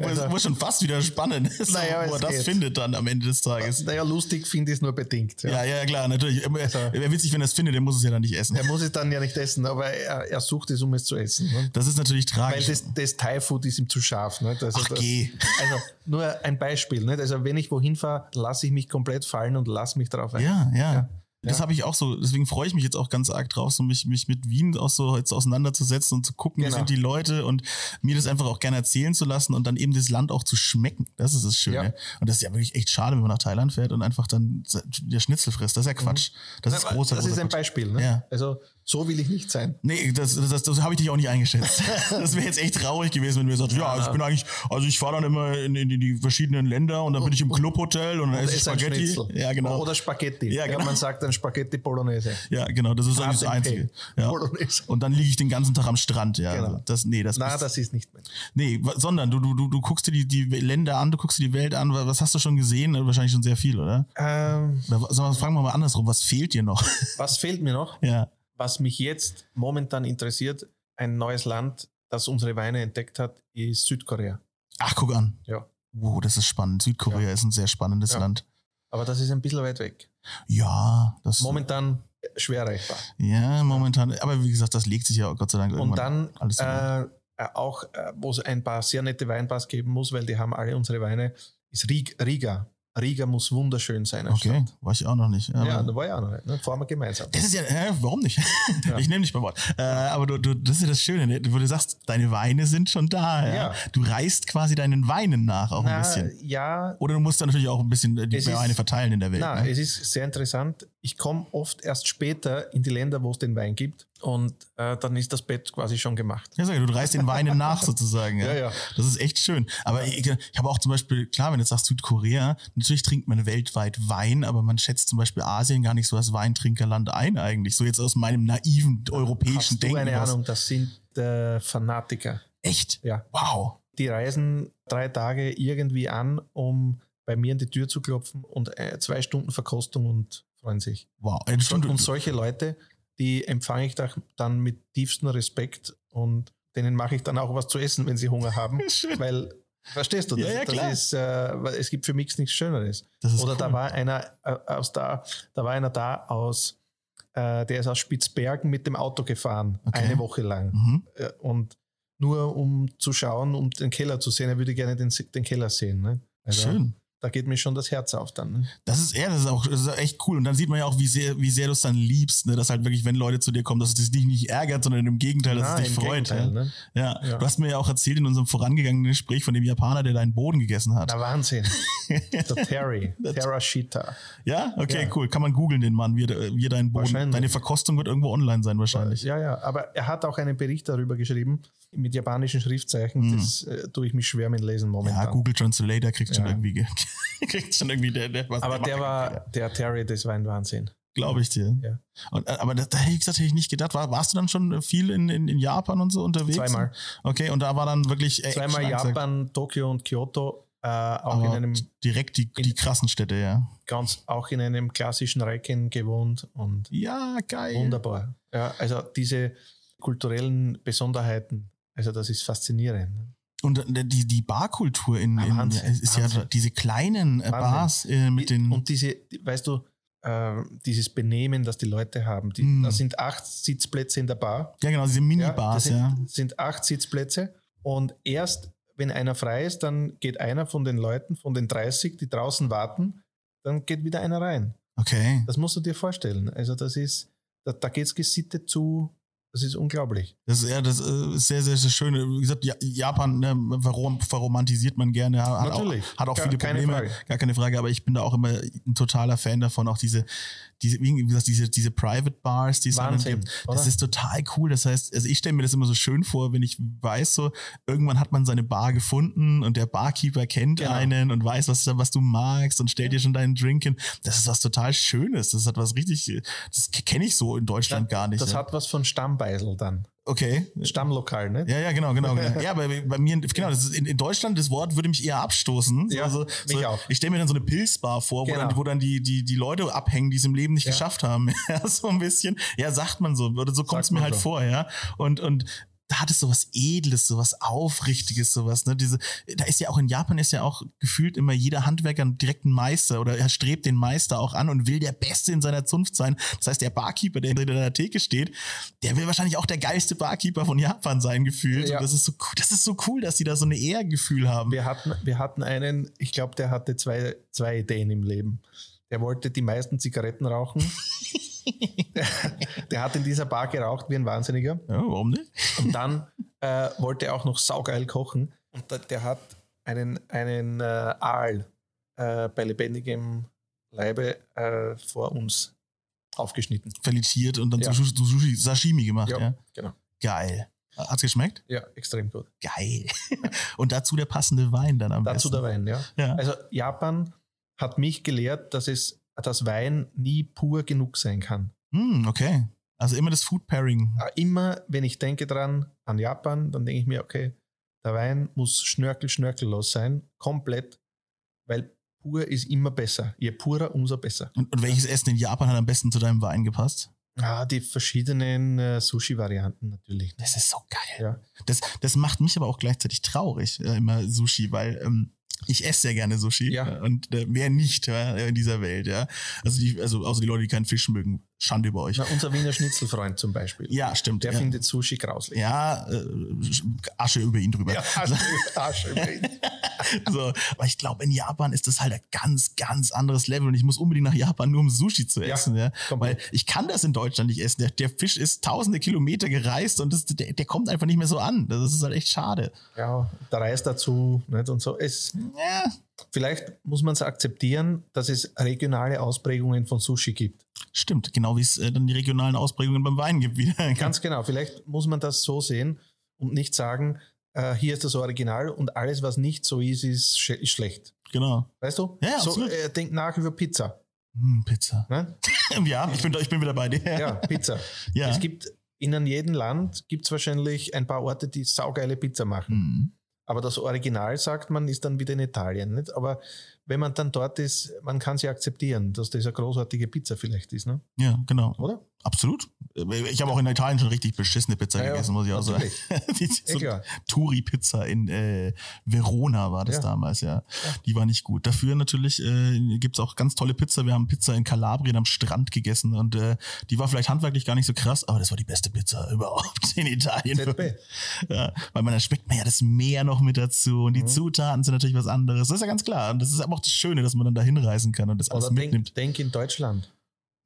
A: wo, es- wo schon fast wieder spannend ist,
B: Naja,
A: wo er das
B: geht.
A: findet dann am Ende des Tages.
B: Naja, lustig finde ich es nur bedingt. Ja.
A: Ja, ja, klar, natürlich. Aber
B: Also-
A: Wäre witzig, wenn er es findet, der muss es ja dann nicht essen.
B: Er muss es dann ja nicht essen, aber er, er sucht es, um es zu essen. Ne?
A: Das ist natürlich
B: Weil
A: tragisch.
B: das, das Thai-Food ist ihm zu scharf. Nicht? Also
A: Ach,
B: das,
A: geh.
B: Also nur ein Beispiel. Nicht? Also wenn ich wohin fahre, lasse ich mich komplett fallen und lasse mich drauf ein.
A: Ja, ja. Das
B: Ja.
A: habe ich auch so, deswegen freue ich mich jetzt auch ganz arg drauf, so mich, mich mit Wien auch so jetzt auseinanderzusetzen und zu gucken, wie
B: Genau.
A: sind die Leute und mir das einfach auch gerne erzählen zu lassen und dann eben das Land auch zu schmecken. Das ist das Schöne.
B: Ja.
A: Und das ist ja wirklich echt schade, wenn man nach Thailand fährt und einfach dann der Schnitzel frisst. Das ist ja Quatsch. Das ist großer,
B: Das ist ein
A: Quatsch.
B: Beispiel. Ne?
A: Ja.
B: Also so will ich nicht sein.
A: Nee, das, das, das, habe ich dich auch nicht eingeschätzt. das wäre jetzt echt traurig gewesen, wenn du mir sagst, ja, also ich bin eigentlich, also ich fahre dann immer in, in, die verschiedenen Länder und dann bin ich im Clubhotel und dann esse ich Spaghetti. Ja, genau.
B: Oder Spaghetti.
A: Ja, genau.
B: man sagt dann Spaghetti Bolognese.
A: Ja, genau, das ist eigentlich das Einzige. Ja.
B: Bolognese.
A: Und dann liege ich den ganzen Tag am Strand, ja.
B: Genau.
A: Also das, nee, das,
B: Na, das ist nicht mehr.
A: nee, sondern du, du, du, du guckst dir die, die Länder an, du guckst dir die Welt an. Was hast du schon gesehen? Wahrscheinlich schon sehr viel, oder?
B: Ähm,
A: sag mal, fragen wir mal andersrum, was fehlt dir noch?
B: was fehlt mir noch?
A: ja.
B: Was mich jetzt momentan interessiert, ein neues Land, das unsere Weine entdeckt hat, ist Südkorea.
A: Ach, guck an.
B: Ja.
A: Wow, das ist spannend. Südkorea
B: Ja.
A: ist ein sehr spannendes
B: Ja.
A: Land.
B: Aber das ist ein bisschen weit weg.
A: Ja, das
B: Momentan schwer erreichbar.
A: Ja, momentan. Aber wie gesagt, das legt sich ja Gott sei Dank
B: Und dann äh, äh, auch, äh, wo es ein paar sehr nette Weinbars geben muss, weil die haben alle unsere Weine, ist Rig- Riga. Riga muss wunderschön sein.
A: Okay,
B: Stadt.
A: war ich auch noch nicht.
B: Ja, da war ich auch noch nicht. Ne? Fahren wir gemeinsam.
A: Das ist ja, hä, warum nicht?
B: Ja.
A: Ich nehme dich beim Wort. Äh, aber du, du, das ist ja das Schöne, ne? wo du sagst, deine Weine sind schon da. Ja?
B: Ja.
A: Du reist quasi deinen Weinen nach auch ein
B: Na,
A: bisschen.
B: Ja,
A: Oder du musst dann natürlich auch ein bisschen die
B: Es ist-
A: Weine verteilen in der Welt.
B: na,
A: ne?
B: es ist sehr interessant. Ich komme oft erst später in die Länder, wo es den Wein gibt. Und äh, dann ist das Bett quasi schon gemacht.
A: Ja, sag ich, du reist den Weinen nach sozusagen. Ja.
B: Ja, ja.
A: Das ist echt schön. Aber ich, ich habe auch zum Beispiel, klar, wenn du jetzt sagst Südkorea, natürlich trinkt man weltweit Wein, aber man schätzt zum Beispiel Asien gar nicht so als Weintrinkerland ein eigentlich. So jetzt aus meinem naiven europäischen
B: Hast du
A: Denken.
B: eine
A: raus.
B: Ahnung, das sind äh, Fanatiker.
A: Echt?
B: Ja.
A: Wow.
B: Die reisen drei Tage irgendwie an, um bei mir in die Tür zu klopfen und äh, zwei Stunden Verkostung und freuen sich.
A: Wow. Stimmt.
B: Und solche Leute, die empfange ich da- dann mit tiefstem Respekt und denen mache ich dann auch was zu essen, wenn sie Hunger haben. Weil, verstehst du, das,
A: Ja, ja, klar.
B: das ist, äh, es gibt für mich nichts Schöneres. Oder da
A: cool.
B: war einer äh, aus da, da war einer da aus, äh, der ist aus Spitzbergen mit dem Auto gefahren,
A: Okay.
B: eine Woche lang.
A: Mhm.
B: Äh, und nur um zu schauen, um den Keller zu sehen, er würde gerne den, den Keller sehen. Ne? Also,
A: Schön.
B: Da geht mir schon das Herz auf dann. Ne?
A: Das ist, ja, das ist auch das ist echt cool. Und dann sieht man ja auch, wie sehr, wie sehr du es dann liebst, ne? dass halt wirklich, wenn Leute zu dir kommen, dass es dich nicht ärgert, sondern im Gegenteil, dass
B: Na,
A: es dich freut. Ja.
B: ne?
A: Ja.
B: Ja.
A: du hast mir ja auch erzählt in unserem vorangegangenen Gespräch von dem Japaner, der deinen Boden gegessen hat.
B: Na Wahnsinn. Der Terry,
A: Der-
B: Terashita.
A: ja, okay,
B: Ja.
A: cool. Kann man googeln den Mann, wie, wie deinen Boden. Deine Verkostung wird irgendwo online sein wahrscheinlich.
B: Ja, ja, aber er hat auch einen Bericht darüber geschrieben mit japanischen Schriftzeichen.
A: Mhm.
B: Das äh, tue ich mich schwer mit Lesen
A: Ja,
B: momentan.
A: Google Translator kriegt schon
B: Ja.
A: irgendwie, ge- kriegt schon irgendwie der, der was
B: aber der
A: macht.
B: war, der Terry, das war ein Wahnsinn.
A: Glaube ich dir.
B: Ja.
A: Und, äh, aber da, da hätte ich gesagt, hätte ich nicht gedacht. War, warst du dann schon viel in, in, in Japan und so unterwegs?
B: Zweimal.
A: Okay, und da war dann wirklich. äh,
B: Zweimal. Japan, Tokio und Kyoto. Äh, auch in
A: Aber
B: einem
A: direkt die, die krassen Städte, ja.
B: ganz, auch in einem klassischen Recken gewohnt und
A: Ja, geil.
B: wunderbar. Ja, also diese kulturellen Besonderheiten, also das ist faszinierend.
A: Und äh, die, die Barkultur in,
B: Ah,
A: in
B: Wahnsinn,
A: ist ja
B: Wahnsinn.
A: diese kleinen äh,
B: Wahnsinn.
A: Bars äh, mit den.
B: und diese, die- weißt du, äh, dieses Benehmen, das die Leute haben. Die,
A: Mm.
B: Da sind acht Sitzplätze in der Bar.
A: ja, genau, diese
B: Ja,
A: Minibars,
B: das sind,
A: ja.
B: sind acht Sitzplätze und erst wenn einer frei ist, dann geht einer von den Leuten, von den 30, die draußen warten, dann geht wieder einer rein.
A: Okay.
B: Das musst du dir vorstellen. Also das ist, da, da geht es gesittet zu, Das ist unglaublich.
A: Das ist, ja, das äh, ist sehr, sehr, sehr schön. Wie gesagt, Ja- Japan ne, warum verromantisiert man gerne. Hat
B: Natürlich.
A: Auch, hat auch
B: Gar-
A: viele Probleme.
B: Frage.
A: Gar keine Frage. Aber ich bin da auch immer ein totaler Fan davon. Auch diese, diese wie gesagt, diese, diese Private Bars, die es dann
B: Wahnsinn,
A: gibt. Das
B: oder?
A: ist total cool. Das heißt, also ich stelle mir das immer so schön vor, wenn ich weiß, so, irgendwann hat man seine Bar gefunden und der Barkeeper kennt
B: Genau.
A: einen und weiß, was, was du magst und stellt dir schon deinen Drink hin. Das ist was total Schönes. Das hat was richtig, das kenne ich so in Deutschland gar nicht.
B: Das
A: ja.
B: hat was von Stammbeisel dann.
A: Okay.
B: Stammlokal, ne?
A: Ja, ja, genau, genau. genau. Ja, bei, bei mir, genau, das ist in, in Deutschland, das Wort würde mich eher abstoßen. So,
B: Ja,
A: so,
B: mich auch.
A: Ich stelle mir dann so eine Pilzbar vor, wo,
B: Genau.
A: dann, wo dann die, die, die Leute abhängen, die es im Leben nicht
B: Ja.
A: geschafft haben. Ja, so ein bisschen. Ja, sagt man so. Oder so kommt es mir halt
B: so.
A: vor, ja. Und, und da hat es so was Edles, so was Aufrichtiges, sowas, ne? Diese, da ist ja auch in Japan ist ja auch gefühlt immer jeder Handwerker direkt ein Meister oder er strebt den Meister auch an und will der Beste in seiner Zunft sein. Das heißt, der Barkeeper, der hinter der Theke steht, der will wahrscheinlich auch der geilste Barkeeper von Japan sein, gefühlt.
B: Ja.
A: Und das ist so cool, das ist so cool, dass die da so eine Ehrgefühl haben.
B: Wir hatten, wir hatten einen, ich glaube, der hatte zwei, zwei Ideen im Leben. Der wollte die meisten Zigaretten rauchen. der, hat in dieser Bar geraucht wie ein Wahnsinniger.
A: Ja, warum nicht?
B: Und dann äh, wollte er auch noch saugeil kochen. Und da, der hat einen, einen äh, Aal äh, bei lebendigem Leibe äh, vor uns aufgeschnitten.
A: Verlitiert und dann
B: Ja.
A: zu Sushi, zu Sushi, Sashimi gemacht, ja.
B: genau.
A: Geil. Hat's geschmeckt?
B: Ja, extrem gut.
A: Geil. und dazu der passende Wein dann am
B: Dazu
A: besten.
B: der Wein, ja.
A: Ja.
B: Also Japan hat mich gelehrt, dass es dass Wein nie pur genug sein kann.
A: Hm, okay. Also immer das Food Pairing.
B: Äh, Immer, wenn ich denke dran an Japan, dann denke ich mir, okay, der Wein muss schnörkel, schnörkellos sein, komplett, weil pur ist immer besser. Je purer, umso besser.
A: Und, und welches Essen in Japan hat am besten zu deinem Wein gepasst?
B: Ah, die verschiedenen äh, Sushi-Varianten natürlich.
A: Das ist so geil.
B: Ja.
A: Das, das macht mich aber auch gleichzeitig traurig, äh, immer Sushi, weil ähm, ich esse sehr gerne Sushi.
B: Ja.
A: Und äh, wer nicht ja, in dieser Welt, ja. Also, die, also außer die Leute, die keinen Fisch mögen. Schande über euch.
B: Na, unser Wiener Schnitzelfreund zum Beispiel.
A: Ja, stimmt.
B: Der
A: ja.
B: findet Sushi grauslich.
A: Ja, äh, Asche über ihn drüber.
B: Ja, Asche, Asche über ihn.
A: So, aber ich glaube, in Japan ist das halt ein ganz, ganz anderes Level und ich muss unbedingt nach Japan nur um Sushi zu
B: Ja,
A: essen, ja.
B: komplett.
A: Weil ich kann das in Deutschland nicht essen. Der, der Fisch ist tausende Kilometer gereist und das, der, der kommt einfach nicht mehr so an. Das ist halt echt schade.
B: Ja, der Reis dazu nicht? und so. Es,
A: Ja,
B: Vielleicht muss man es akzeptieren, dass es regionale Ausprägungen von Sushi gibt.
A: Stimmt. Genau wie es äh, dann die regionalen Ausprägungen beim Wein gibt wieder.
B: Ganz genau. Vielleicht muss man das so sehen und nicht sagen, äh, hier ist das Original und alles, was nicht so ist, ist, sch ist schlecht.
A: genau.
B: Weißt du?
A: Ja,
B: so,
A: absolut.
B: äh, denk nach über Pizza.
A: Hm, Pizza.
B: Ne?
A: ja, ich bin, da- ich bin wieder bei dir.
B: Ja, Pizza.
A: Ja.
B: Es gibt in jedem Land gibt es wahrscheinlich ein paar Orte, die saugeile Pizza machen.
A: Hm.
B: Aber das Original, sagt man, ist dann wieder in Italien. Nicht? Aber wenn man dann dort ist, man kann sie akzeptieren, dass das eine großartige Pizza vielleicht ist. Ne?
A: Ja, genau.
B: Oder?
A: Absolut. Ich habe auch in Italien schon richtig beschissene Pizza
B: Ja, ja,
A: gegessen, muss ich auch sagen. Die, so
B: klar.
A: Turi-Pizza in äh, Verona war das
B: Ja.
A: damals, ja. Die war nicht gut. Dafür natürlich äh, gibt es auch ganz tolle Pizza. Wir haben Pizza in Kalabrien am Strand gegessen und äh, die war vielleicht handwerklich gar nicht so krass, aber das war die beste Pizza überhaupt in Italien.
B: ZB.
A: Ja, weil man dann schmeckt man ja das Meer noch mit dazu und die
B: Mhm.
A: Zutaten sind natürlich was anderes. Das ist ja ganz klar. Und das ist aber auch das Schöne, dass man dann da hinreisen kann und das alles
B: Oder
A: mitnimmt.
B: denk, denk in Deutschland.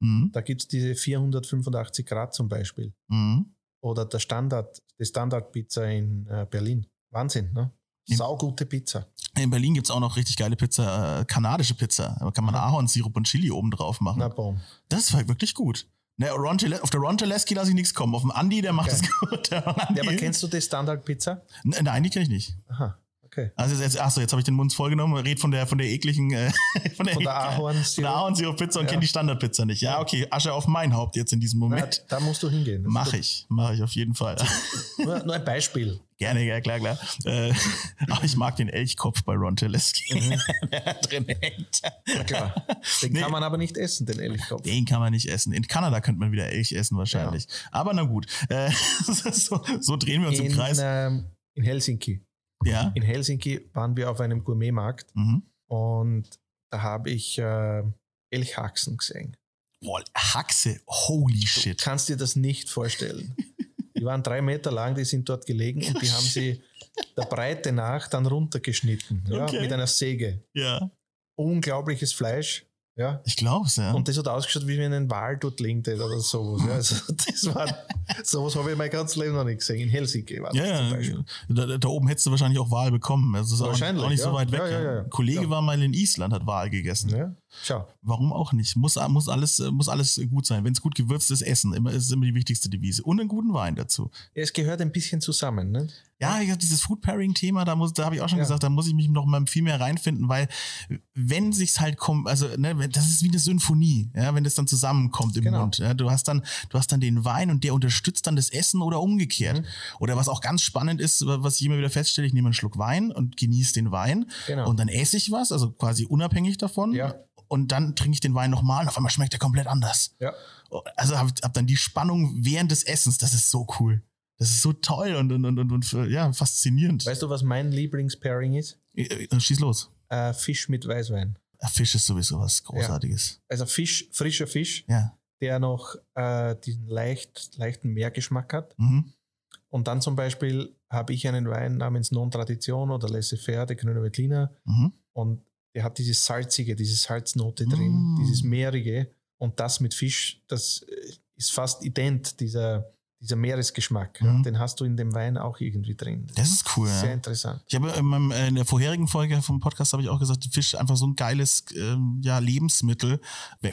A: Mhm.
B: Da gibt es diese 485 Grad zum Beispiel.
A: Mhm.
B: Oder der Standard, die Standardpizza in äh, Berlin. Wahnsinn, ne? Saugute Pizza.
A: In Berlin gibt's auch noch richtig geile Pizza, äh, kanadische Pizza. Da kann man Ahornsirup und Chili oben drauf machen.
B: Na, boom.
A: Das ist halt wirklich gut. Ne, Ron Tele- auf der Ron Teleski lasse ich nichts kommen. Auf dem Andi, der macht
B: Okay.
A: das gut. Der Andi,
B: Ja, aber kennst du die Standardpizza?
A: N- Nein, die kenne ich nicht.
B: Aha, okay.
A: Also jetzt, achso, jetzt habe ich den Mund vollgenommen. Red von der von der ekligen äh, von der,
B: Von der Ahornsirup.
A: Ahornsirup-Pizza und
B: Ja.
A: kenne die Standardpizza nicht. Ja, okay, Asche auf mein Haupt jetzt in diesem
B: Na,
A: Moment.
B: da musst du hingehen.
A: Mache ich, mache ich auf jeden Fall.
B: Nur, nur ein Beispiel.
A: Gerne, ja, klar, klar. Äh, aber ich mag den Elchkopf bei Ron Teleski,
B: Mhm.
A: der drin hängt.
B: Ja, klar. Den
A: Nee.
B: kann man aber nicht essen, den Elchkopf.
A: Den kann man nicht essen. In Kanada könnte man wieder Elch essen wahrscheinlich. Aber na gut. Äh, so, so drehen wir uns im
B: In,
A: Kreis.
B: ähm, in Helsinki.
A: Ja.
B: In Helsinki waren wir auf einem Gourmetmarkt
A: Mhm.
B: und da habe ich äh, Elchhaxen gesehen.
A: Boah, Haxe, holy
B: Du
A: shit.
B: kannst dir das nicht vorstellen. Die waren drei Meter lang, die sind dort gelegen und die haben sie der Breite nach dann runtergeschnitten ja,
A: Okay.
B: mit einer Säge.
A: Ja.
B: Unglaubliches Fleisch. Ja.
A: Ich glaub's, ja.
B: Und das hat ausgeschaut, wie wenn ein Wal dort liegt oder sowas. Ja. Also das war Sowas habe ich mein ganzes Leben noch nicht gesehen. In Helsinki war das
A: Ja,
B: zum
A: ja.
B: Beispiel.
A: Da, da oben hättest du wahrscheinlich auch Wahl bekommen. Also es ist auch nicht,
B: Wahrscheinlich,
A: auch nicht so
B: ja.
A: weit weg.
B: Ja, ja, ja.
A: Ein Kollege
B: Ja.
A: war mal in Island, hat Wahl gegessen.
B: Schau.
A: Warum auch nicht? Muss, muss, alles, muss alles gut sein. Wenn es gut gewürzt ist, essen. Immer, ist immer die wichtigste Devise. Und einen guten Wein dazu.
B: Ja, es gehört ein bisschen zusammen. Ne?
A: Ja, ich hab dieses Food Pairing Thema, da muss, da habe ich auch schon
B: Ja.
A: gesagt, da muss ich mich noch mal viel mehr reinfinden, weil wenn sich's halt kommt, also ne, das ist wie eine Symphonie, ja, wenn das dann zusammenkommt im
B: Genau.
A: Mund. Ja, du hast dann, du hast dann den Wein und der unterstützt dann das Essen oder umgekehrt.
B: Mhm.
A: Oder was auch ganz spannend ist, was ich immer wieder feststelle, ich nehme einen Schluck Wein und genieße den Wein
B: Genau.
A: und dann esse ich was, also quasi unabhängig davon.
B: Ja.
A: Und dann trinke ich den Wein nochmal und auf einmal schmeckt er komplett anders.
B: ja.
A: Also hab, hab dann die Spannung während des Essens, das ist so cool. Das ist so toll und, und, und, und, und ja, faszinierend.
B: Weißt du, was mein Lieblingspairing ist?
A: Äh, äh, Schieß los.
B: Äh, Fisch mit Weißwein.
A: Ja, Fisch ist sowieso was Großartiges.
B: Also Fisch, frischer Fisch,
A: Ja.
B: der noch äh, diesen leicht, leichten Meergeschmack hat.
A: Mhm.
B: Und dann zum Beispiel habe ich einen Wein namens Non Tradition oder Laissez-faire, der Grüne Veltliner.
A: Mhm.
B: Und der hat dieses Salzige, diese Salznote drin,
A: Mm.
B: dieses Meerige. Und das mit Fisch, das äh, ist fast ident, dieser, dieser Meeresgeschmack.
A: Mhm.
B: Den hast du in dem Wein auch irgendwie drin.
A: Das ist cool.
B: Sehr
A: Ja.
B: interessant.
A: Ich habe in, meinem, äh, in der vorherigen Folge vom Podcast habe ich auch gesagt, Fisch ist einfach so ein geiles ähm, ja, Lebensmittel.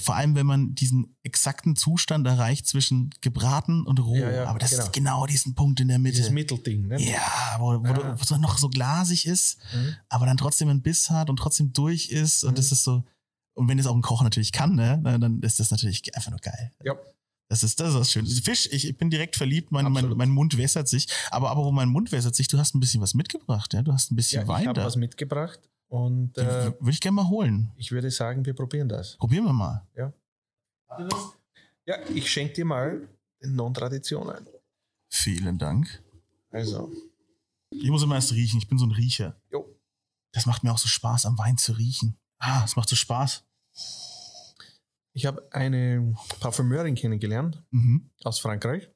A: Vor allem, wenn man diesen exakten Zustand erreicht zwischen gebraten und roh.
B: Ja, ja,
A: Aber das
B: genau.
A: ist genau diesen Punkt in der Mitte.
B: Dieses Mittelding. Ne?
A: ja, wo, wo. Du, wo es noch so glasig ist,
B: Mhm.
A: aber dann trotzdem ein Biss hat und trotzdem durch ist. Und
B: Mhm.
A: das ist so. Und wenn es auch ein Koch natürlich kann, ne, dann ist das natürlich einfach nur geil.
B: Ja.
A: Das ist, das ist was Schönes. Fisch, ich, ich bin direkt verliebt, mein, mein, mein Mund wässert sich. Aber, aber wo mein Mund wässert sich, du hast ein bisschen was mitgebracht, ja? Du hast ein bisschen
B: Ja, ich
A: Wein
B: habe
A: da.
B: was mitgebracht und äh,
A: Würde ich gerne mal holen.
B: ich würde sagen, wir probieren das.
A: Probieren wir mal.
B: Ja, ich schenke dir mal den Non-Tradition ein.
A: Vielen Dank.
B: Also,
A: Ich muss immer erst riechen. Ich bin so ein Riecher.
B: jo.
A: Das macht mir auch so Spaß, am Wein zu riechen. Ah, es macht so Spaß.
B: Ich habe eine Parfümeurin kennengelernt
A: Mhm.
B: aus Frankreich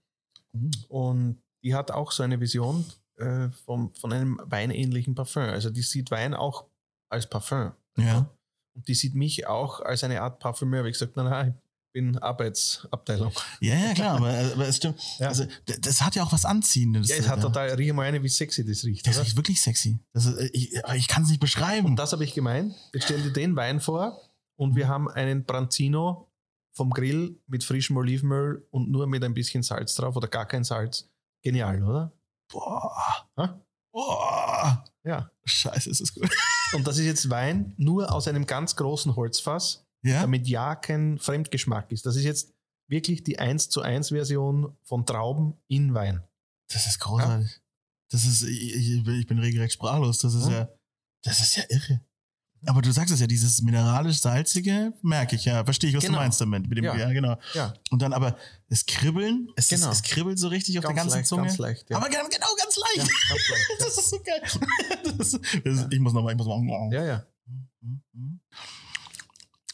A: Mhm.
B: und die hat auch so eine Vision äh, vom, von einem weinähnlichen Parfüm. Also die sieht Wein auch als Parfüm.
A: Ja.
B: Und die sieht mich auch als eine Art Parfümeur. Wie gesagt, nein, nein, ich bin Arbeitsabteilung.
A: Ja, ja, klar, aber, aber es stimmt.
B: Ja.
A: Also, das hat ja auch was Anziehendes.
B: Ja, es hat total, riech mal eine, wie sexy das riecht.
A: Das
B: oder?
A: riecht wirklich sexy. Das ist, äh, ich ich kann es nicht beschreiben.
B: Und das habe ich gemeint. Jetzt stell dir den Wein vor und wir haben einen Branzino vom Grill mit frischem Olivenöl und nur mit ein bisschen Salz drauf oder gar kein Salz. Genial, oder?
A: Boah.
B: Ha?
A: Boah.
B: Ja.
A: Scheiße, ist das gut.
B: Und das ist jetzt Wein nur aus einem ganz großen Holzfass,
A: Ja?
B: damit ja kein Fremdgeschmack ist. Das ist jetzt wirklich die 1 zu 1 Version von Trauben in Wein.
A: Das ist großartig. Das ist, ich, ich bin regelrecht sprachlos. Das ist
B: Ja.
A: ja, das ist ja irre. Aber du sagst es ja, dieses mineralisch-salzige, merke ich ja, verstehe ich, was
B: Genau.
A: du meinst damit. Mit dem, ja.
B: Ja.
A: genau.
B: Ja,
A: Und dann aber das Kribbeln, es,
B: Genau.
A: ist, es kribbelt so richtig auf der
B: ganz
A: ganzen
B: leicht,
A: Zunge.
B: ganz leicht. Ja.
A: Aber genau, genau ganz leicht.
B: ja, ganz leicht.
A: Das ist so geil. Das, das, ich muss nochmal, ich muss mal.
B: Ja, ja.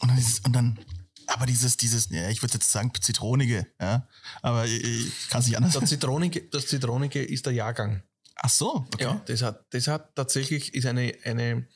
A: Und dann, dieses, und dann, aber dieses, dieses, ja, ich würde jetzt sagen Zitronige, ja, aber ich, ich kann es nicht anders.
B: Das Zitronige, das Zitronige ist der Jahrgang.
A: Ach so, okay.
B: Ja, das hat, das hat tatsächlich ist eine, eine,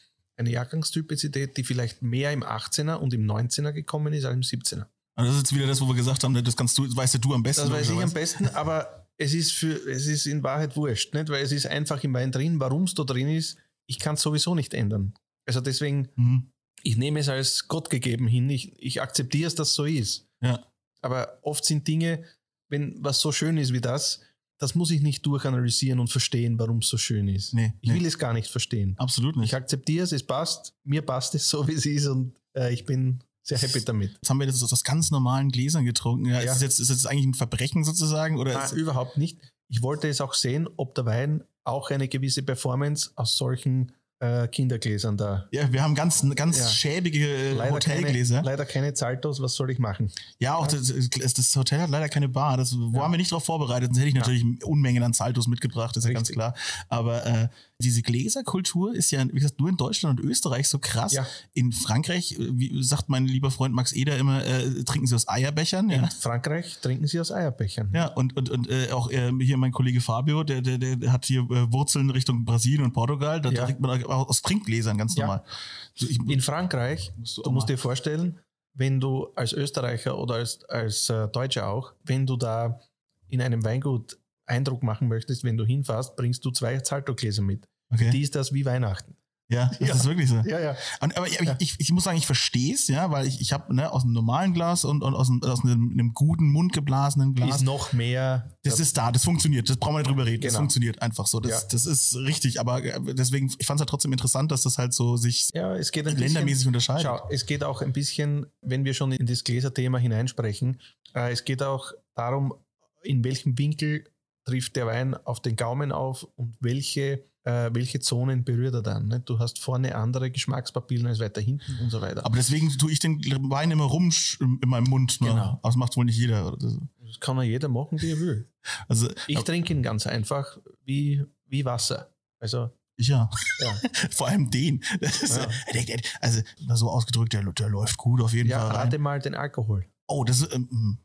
B: eine Jahrgangstypizität, die vielleicht mehr im 18er und im 19er gekommen ist als im 17er.
A: Und das ist jetzt wieder das, wo wir gesagt haben, das kannst du, weißt ja du am besten.
B: Das weiß ich am besten, aber es ist, für, es ist in Wahrheit wurscht, nicht? weil es ist einfach im Wein drin. Warum es da drin ist, ich kann es sowieso nicht ändern. Also deswegen,
A: Mhm.
B: ich nehme es als Gott gegeben hin. Ich, ich akzeptiere es, dass es so ist.
A: Ja.
B: Aber oft sind Dinge, wenn was so schön ist wie das, das muss ich nicht durchanalysieren und verstehen, warum es so schön ist.
A: Nee,
B: Ich
A: nee.
B: will es gar nicht verstehen.
A: Absolut nicht.
B: Ich akzeptiere es, es passt, mir passt es so, wie es ist und äh, ich bin sehr happy damit.
A: Jetzt haben wir das aus ganz normalen Gläsern getrunken. Ja,
B: Ja.
A: Ist, es jetzt, ist es jetzt eigentlich ein Verbrechen sozusagen? Oder
B: Nein, überhaupt nicht. Ich wollte es auch sehen, ob der Wein auch eine gewisse Performance aus solchen äh, Kindergläsern da.
A: ja, wir haben ganz, ganz
B: Ja.
A: schäbige äh,
B: Leider keine,
A: Hotelgläser.
B: leider keine Zaltos, was soll ich machen?
A: Ja, auch das, das Hotel hat leider keine Bar. Das wo
B: Ja.
A: wir nicht darauf vorbereitet. Sonst hätte ich
B: Ja.
A: natürlich Unmengen an Saltos mitgebracht, ist ja ganz
B: Richtig.
A: klar. Aber äh, diese Gläserkultur ist ja, wie gesagt, nur in Deutschland und Österreich so krass.
B: Ja.
A: In Frankreich, äh, wie sagt mein lieber Freund Max Eder immer, äh, trinken sie aus Eierbechern. Ja.
B: In Frankreich trinken sie aus Eierbechern.
A: Ja, und, und, und äh, auch äh, hier mein Kollege Fabio, der, der, der hat hier äh, Wurzeln Richtung Brasilien und Portugal. Da
B: Ja.
A: trinkt man auch aus Trinkgläsern ganz normal. So, ich,
B: In Frankreich,
A: Musst du
B: du musst dir vorstellen, wenn du als Österreicher oder als, als äh, Deutscher auch, wenn du da in einem Weingut Eindruck machen möchtest, wenn du hinfährst, bringst du zwei Zaltogläser mit.
A: Okay.
B: Die ist das wie Weihnachten.
A: Ja, das
B: Ja.
A: ist wirklich so.
B: Ja, ja.
A: Und, aber ich,
B: Ja.
A: ich, ich muss sagen, ich verstehe es, ja, weil ich, ich habe ne, aus einem normalen Glas und, und aus, einem, aus einem, einem guten, mundgeblasenen Glas.
B: Ist noch mehr.
A: das ist da, das funktioniert, das brauchen wir nicht drüber reden. Das
B: Genau.
A: funktioniert einfach so. Das,
B: Ja.
A: das ist richtig, aber äh, deswegen, ich fand es halt trotzdem interessant, dass das halt so sich
B: ja, es geht ein bisschen.
A: ländermäßig unterscheidet.
B: Schau, es geht auch ein bisschen, wenn wir schon in das Gläserthema hineinsprechen, äh, es geht auch darum, in welchem Winkel trifft der Wein auf den Gaumen auf und welche, äh, welche Zonen berührt er dann. Ne? Du hast vorne andere Geschmackspapillen als weiter hinten und so weiter.
A: Aber deswegen tue ich den Wein immer rum in meinem Mund. Ne?
B: Genau.
A: Das macht wohl nicht jeder.
B: das kann ja jeder machen, wie er will.
A: Also
B: Ich trinke ihn ganz einfach wie, wie Wasser. Also,
A: ich ja.
B: ja.
A: Vor allem den. Ist,
B: Ja.
A: also so ausgedrückt, der, der läuft gut auf jeden
B: ja,
A: Fall rein.
B: rate mal den Alkohol.
A: Oh, das ist ähm,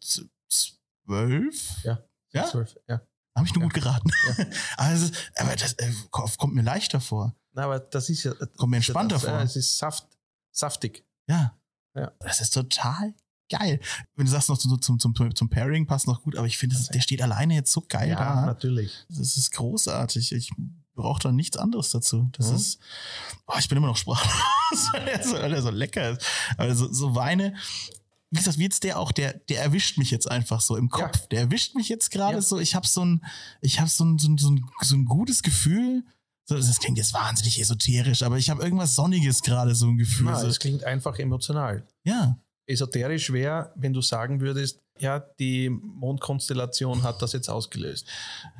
A: z- zwölf?
B: Ja.
A: Ja?
B: Zwölf, ja.
A: Habe ich nur
B: Ja.
A: gut geraten.
B: Ja.
A: also, aber das äh, kommt mir leichter vor.
B: Na, aber das ist ja.
A: Kommt mir entspannter
B: das,
A: vor.
B: Ja, es ist saft, saftig.
A: Ja.
B: Ja.
A: Das ist total geil. Wenn du sagst noch zum, zum, zum, zum Pairing passt noch gut, aber ich finde, der steht alleine jetzt so geil
B: ja,
A: da.
B: natürlich.
A: Das ist großartig. Ich brauche da nichts anderes dazu. Das
B: Mhm.
A: ist, oh, ich bin immer noch sprachlos, weil der so, weil der so lecker ist. Aber so, so Weine, wie gesagt, wie jetzt der auch, der, der erwischt mich jetzt einfach so im Kopf.
B: Ja.
A: Der erwischt mich jetzt gerade
B: Ja.
A: so. Ich habe so ein, ich habe so ein, so ein, so ein, so ein gutes Gefühl. So, das klingt jetzt wahnsinnig esoterisch, aber ich habe irgendwas Sonniges gerade so ein Gefühl.
B: Na,
A: so,
B: es klingt einfach emotional.
A: ja.
B: Esoterisch wäre, wenn du sagen würdest, ja, die Mondkonstellation hat das jetzt ausgelöst.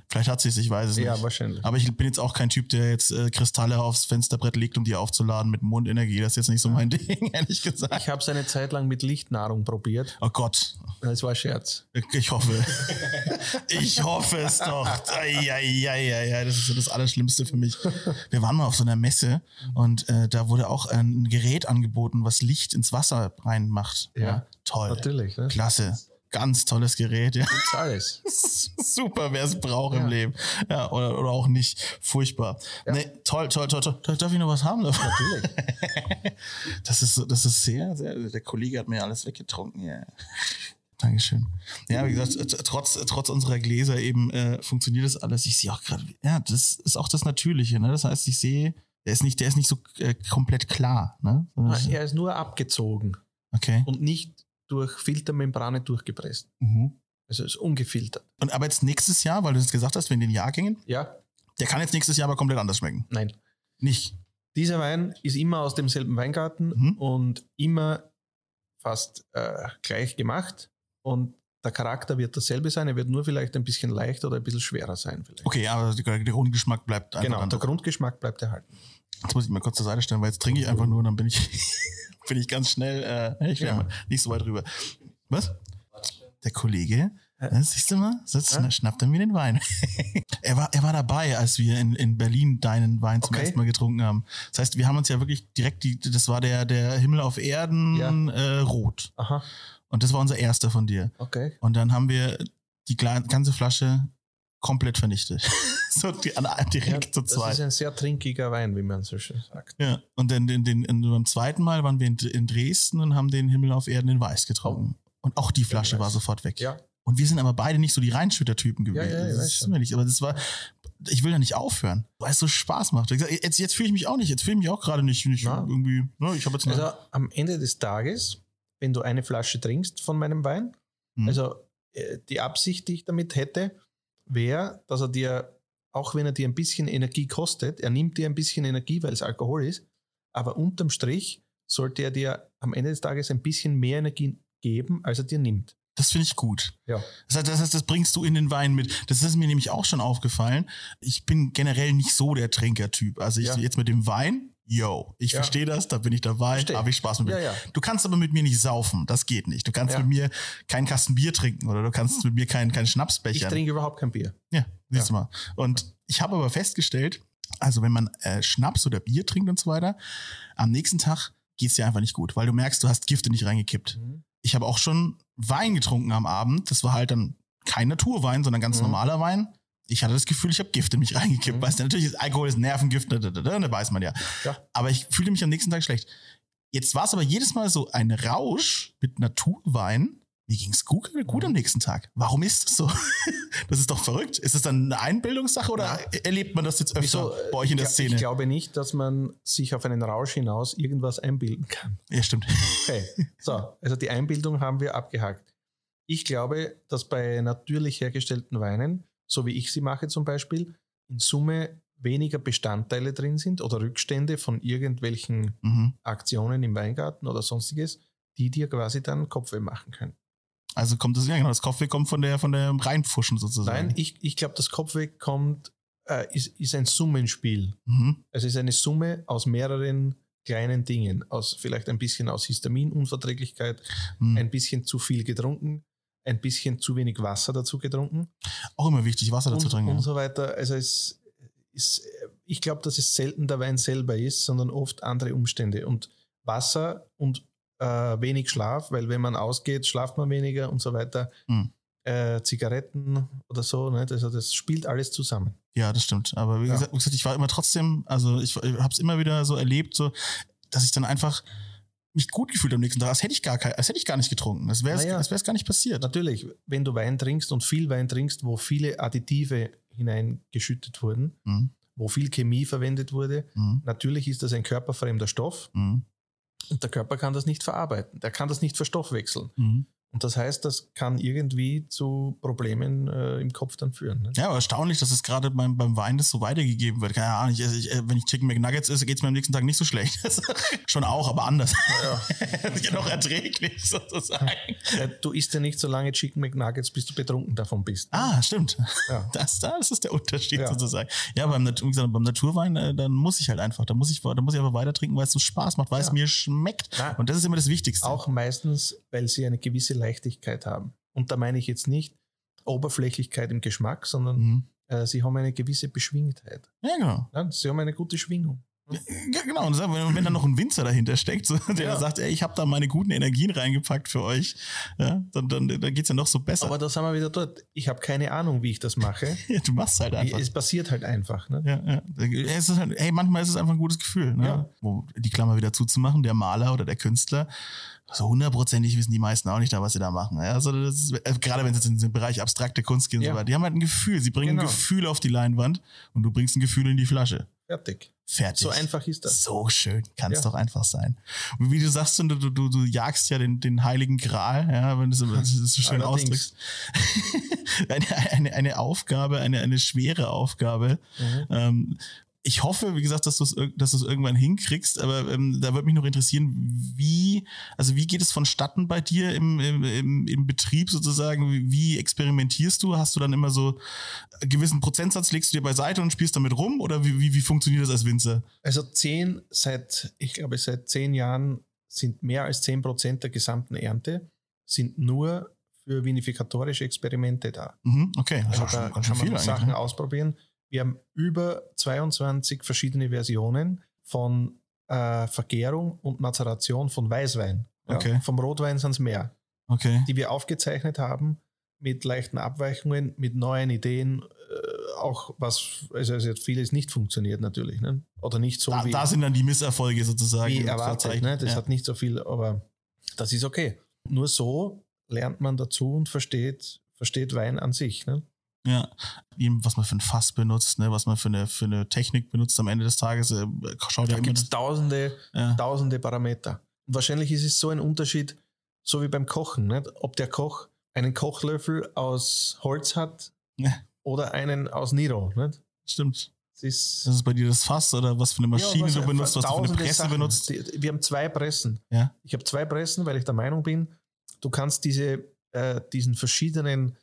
A: Vielleicht hat sie es, ich weiß es
B: Ja,
A: nicht.
B: wahrscheinlich.
A: Aber ich bin jetzt auch kein Typ, der jetzt äh, Kristalle aufs Fensterbrett legt, um die aufzuladen mit Mondenergie. Das ist jetzt nicht so mein Ding, ehrlich gesagt.
B: Ich habe es eine Zeit lang mit Lichtnahrung probiert.
A: Oh Gott,
B: Das war ein Scherz.
A: ich hoffe. ich hoffe es doch. Ja, das ist so das Allerschlimmste für mich. Wir waren mal auf so einer Messe und äh, da wurde auch ein Gerät angeboten, was Licht ins Wasser reinmacht.
B: Ja,
A: toll.
B: Natürlich. Ne?
A: Klasse. Ganz tolles Gerät, ja.
B: Gibt's alles.
A: Super, wer es braucht im
B: Ja.
A: Leben. Ja, oder, oder auch nicht. Furchtbar.
B: Ja.
A: Nee, toll, toll, toll, toll. Darf ich noch was haben davon?
B: Natürlich.
A: Das ist, das ist sehr, sehr, der Kollege hat mir alles weggetrunken, ja. Dankeschön. Ja, wie gesagt, trotz, trotz unserer Gläser eben äh, funktioniert das alles. Ich sehe auch gerade, ja, das ist auch das Natürliche, ne? Das heißt, ich sehe, der ist nicht, der ist nicht so äh, komplett klar, ne?
B: Er ist nur abgezogen
A: Okay.
B: und nicht durch Filtermembrane durchgepresst.
A: Mhm.
B: Also es ist ungefiltert.
A: Und aber jetzt nächstes Jahr, weil du es gesagt hast, wenn den Jahrgängen,
B: Ja,
A: der kann jetzt nächstes Jahr aber komplett anders schmecken.
B: nein.
A: Nicht.
B: Dieser Wein ist immer aus demselben Weingarten
A: Mhm.
B: und immer fast äh, gleich gemacht. Und der Charakter wird dasselbe sein. Er wird nur vielleicht ein bisschen leichter oder ein bisschen schwerer sein. Vielleicht.
A: Okay, aber der, der Grundgeschmack bleibt einfach
B: genau, der. Grundgeschmack bleibt erhalten.
A: Jetzt muss ich mal kurz zur Seite stellen, weil jetzt trinke ich einfach nur und dann bin ich, bin ich ganz schnell, äh, ich
B: Ja.
A: ja. nicht so weit rüber. Was? Der Kollege,
B: Ja.
A: äh, siehst du mal, so
B: Ja.
A: schnappt er mir den Wein. er, war, er war dabei, als wir in, in Berlin deinen Wein zum
B: Okay.
A: ersten Mal getrunken haben. Das heißt, wir haben uns ja wirklich direkt, die, das war der, der Himmel auf Erden
B: Ja.
A: äh, rot.
B: Aha,
A: Und das war unser erster von dir.
B: okay.
A: Und dann haben wir die ganze Flasche komplett vernichtet. so die, an, direkt zu
B: das
A: zweit.
B: ist ein sehr trinkiger Wein, wie man so schön sagt.
A: Ja, und dann den, den, den, beim zweiten Mal waren wir in, in Dresden und haben den Himmel auf Erden in Weiß getrunken. Und auch die Flasche war sofort weg.
B: Ja,
A: Und wir sind aber beide nicht so die Reinschüttertypen gewesen.
B: Ja, ja, ich
A: das
B: schon.
A: mir nicht, aber das war, ich will da nicht aufhören, weil es so Spaß macht. Jetzt, jetzt fühle ich mich auch nicht, jetzt fühle ich mich auch gerade nicht, nicht irgendwie, ne, ich habe jetzt
B: also am Ende des Tages, wenn du eine Flasche trinkst von meinem Wein,
A: Mhm.
B: also äh, die Absicht, die ich damit hätte, wäre, dass er dir, auch wenn er dir ein bisschen Energie kostet, er nimmt dir ein bisschen Energie, weil es Alkohol ist, aber unterm Strich sollte er dir am Ende des Tages ein bisschen mehr Energie geben, als er dir nimmt.
A: Das finde ich gut.
B: Ja.
A: Das heißt, das heißt, das bringst du in den Wein mit. Das ist mir nämlich auch schon aufgefallen. Ich bin generell nicht so der Trinkertyp. Also ich
B: Ja.
A: jetzt mit dem Wein, yo, ich
B: Ja.
A: verstehe das, da bin ich dabei, habe ich Spaß mit.
B: Ja, ja.
A: Du kannst aber mit mir nicht saufen, das geht nicht. Du kannst mit mir keinen Kasten Bier trinken oder du kannst mit mir keinen,
B: Ich
A: Schnapsbecher.
B: trinke überhaupt kein Bier.
A: Ja, siehst du mal. Und ich habe aber festgestellt, also wenn man äh, Schnaps oder Bier trinkt und so weiter, am nächsten Tag geht es dir einfach nicht gut, weil du merkst, du hast Gifte nicht reingekippt. Ich habe auch schon Wein getrunken am Abend. Das war halt dann kein Naturwein, sondern ganz
B: Mhm.
A: normaler Wein. Ich hatte das Gefühl, ich habe Gift in mich reingekippt.
B: Mhm.
A: Weißt du, natürlich ist Alkohol ist Nervengift, da, da, da, da, da weiß man ja.
B: Ja.
A: Aber ich fühlte mich am nächsten Tag schlecht. Jetzt war es aber jedes Mal so ein Rausch mit Naturwein, mir ging's gut, gut am nächsten Tag. Warum ist das so? Das ist doch verrückt. Ist das dann eine Einbildungssache oder erlebt man das jetzt öfter
B: Wieso?
A: bei euch in der
B: Ich-
A: Szene?
B: Ich glaube nicht, dass man sich auf einen Rausch hinaus irgendwas einbilden kann.
A: ja, stimmt.
B: Okay, so, also die Einbildung haben wir abgehakt. Ich glaube, dass bei natürlich hergestellten Weinen, so wie ich sie mache zum Beispiel, in Summe weniger Bestandteile drin sind oder Rückstände von irgendwelchen
A: Mhm.
B: Aktionen im Weingarten oder sonstiges, die dir quasi dann Kopfweh machen können.
A: Also kommt das, ja genau, das Kopfweh kommt von der, von der Reinpfuschen sozusagen.
B: Nein, ich, ich glaube, das Kopfweh kommt, äh, ist, ist ein Summenspiel.
A: Mhm.
B: Es ist eine Summe aus mehreren kleinen Dingen, aus vielleicht ein bisschen aus Histaminunverträglichkeit,
A: Mhm.
B: ein bisschen zu viel getrunken, ein bisschen zu wenig Wasser dazu getrunken
A: Auch immer wichtig, Wasser dazu
B: und,
A: trinken.
B: und so weiter. Also es ist, ich glaube, dass es selten der Wein selber ist, sondern oft andere Umstände und Wasser und äh, wenig Schlaf, weil wenn man ausgeht, schlaft man weniger und so weiter.
A: Mhm.
B: Äh, Zigaretten oder so, nicht? also das spielt alles zusammen.
A: Ja, das stimmt. Aber wie,
B: Ja.
A: gesagt, wie gesagt, ich war immer trotzdem, also ich, ich habe es immer wieder so erlebt, so, dass ich dann einfach mich gut gefühlt am nächsten Tag, als hätte ich gar, kein, als hätte ich gar nicht getrunken. Das wäre es
B: Naja.
A: gar nicht passiert.
B: Natürlich, wenn du Wein trinkst und viel Wein trinkst, wo viele Additive hineingeschüttet wurden,
A: Mhm.
B: wo viel Chemie verwendet wurde,
A: Mhm.
B: natürlich ist das ein körperfremder Stoff
A: Mhm.
B: Und der Körper kann das nicht verarbeiten. Der kann das nicht verstoffwechseln.
A: Mhm.
B: Und das heißt, das kann irgendwie zu Problemen äh, im Kopf dann führen. Ne?
A: Ja, aber erstaunlich, dass es gerade beim, beim Wein das so weitergegeben wird. Keine Ahnung, ich, ich, äh, wenn ich Chicken McNuggets esse, geht es mir am nächsten Tag nicht so schlecht. Schon auch, aber anders. ja. noch erträglich sozusagen.
B: Ja, du isst ja nicht so lange Chicken McNuggets, bis du betrunken davon bist.
A: Ah, stimmt.
B: Ja.
A: Das, das ist der Unterschied
B: Ja.
A: sozusagen. Ja, beim, wie gesagt, beim Naturwein, äh, dann muss ich halt einfach, da muss ich, da muss ich einfach weiter trinken, weil es so Spaß macht, weil es
B: Ja.
A: mir schmeckt.
B: Na,
A: Und das ist immer das Wichtigste.
B: Auch meistens, weil sie eine gewisse Leichtigkeit haben. Und da meine ich jetzt nicht Oberflächlichkeit im Geschmack, sondern
A: Mhm.
B: äh, sie haben eine gewisse Beschwingtheit.
A: Ja, genau.
B: Ja, sie haben eine gute Schwingung.
A: Ja, genau. Und wenn, wenn dann noch ein Winzer dahinter steckt, so, der
B: Ja.
A: sagt, ey, ich habe da meine guten Energien reingepackt für euch, ja, dann, dann, dann geht's ja noch so besser.
B: Aber da sind wir wieder dort. Ich habe keine Ahnung, wie ich das mache.
A: ja, du machst halt einfach.
B: Es passiert halt einfach. Ne?
A: Ja, ja. Es ist halt, hey, manchmal ist es einfach ein gutes Gefühl. Ne?
B: Ja.
A: Wo, die Klammer wieder zuzumachen, der Maler oder der Künstler, so hundertprozentig wissen die meisten auch nicht da, was sie da machen. Ja? Also das ist, äh, gerade wenn es jetzt in den Bereich abstrakte Kunst geht und
B: Ja.
A: so weiter, die haben halt ein Gefühl. Sie bringen
B: Genau.
A: ein Gefühl auf die Leinwand und du bringst ein Gefühl in die Flasche.
B: Fertig.
A: Fertig.
B: So einfach ist das.
A: So schön, kann es
B: Ja.
A: doch einfach sein. Und wie du sagst, du, du, du, jagst ja den, den heiligen Gral, ja, wenn du es das so schön ausdrückst. eine, eine, eine Aufgabe, eine, eine schwere Aufgabe.
B: Mhm.
A: Ähm, ich hoffe, wie gesagt, dass du es dass du's irgendwann hinkriegst, aber ähm, da würde mich noch interessieren, wie, also wie geht es vonstatten bei dir im, im, im, Betrieb sozusagen? Wie, wie experimentierst du? Hast du dann immer so einen gewissen Prozentsatz, legst du dir beiseite und spielst damit rum? Oder wie, wie, wie funktioniert das als Winzer?
B: Also zehn, seit, ich glaube, seit zehn Jahren sind mehr als zehn Prozent der gesamten Ernte sind nur für vinifikatorische Experimente da.
A: Mhm, okay,
B: Also da
A: schon,
B: kann man
A: viel
B: Sachen.
A: Ne?
B: ausprobieren. Wir haben über 22 verschiedene Versionen von äh, Vergärung und Mazeration von Weißwein. Ja,
A: Okay.
B: Vom Rotwein sind es mehr,
A: Okay.
B: die wir aufgezeichnet haben mit leichten Abweichungen, mit neuen Ideen, äh, auch was, also hat vieles nicht funktioniert natürlich, ne? oder nicht so
A: Da,
B: wie,
A: da sind dann die Misserfolge sozusagen.
B: wie erwartet. Ne? Das
A: ja.
B: hat nicht so viel, aber das ist okay. Nur so lernt man dazu und versteht, versteht Wein an sich. Ne?
A: Ja, eben, was man für ein Fass benutzt, ne, was man für eine, für eine Technik benutzt am Ende des Tages, äh, schaut
B: Da gibt es tausende,
A: Ja.
B: tausende Parameter. Wahrscheinlich ist es so ein Unterschied, so wie beim Kochen, nicht? ob der Koch einen Kochlöffel aus Holz hat
A: Ja.
B: oder einen aus Niro. Nicht?
A: Stimmt.
B: Das ist
A: Das ist bei dir das Fass oder was für eine Maschine
B: Ja,
A: du benutzt, was du für eine Presse
B: Sachen.
A: benutzt.
B: Die- Wir haben zwei Pressen.
A: Ja.
B: Ich habe zwei Pressen, weil ich der Meinung bin, du kannst diese, äh, diesen verschiedenen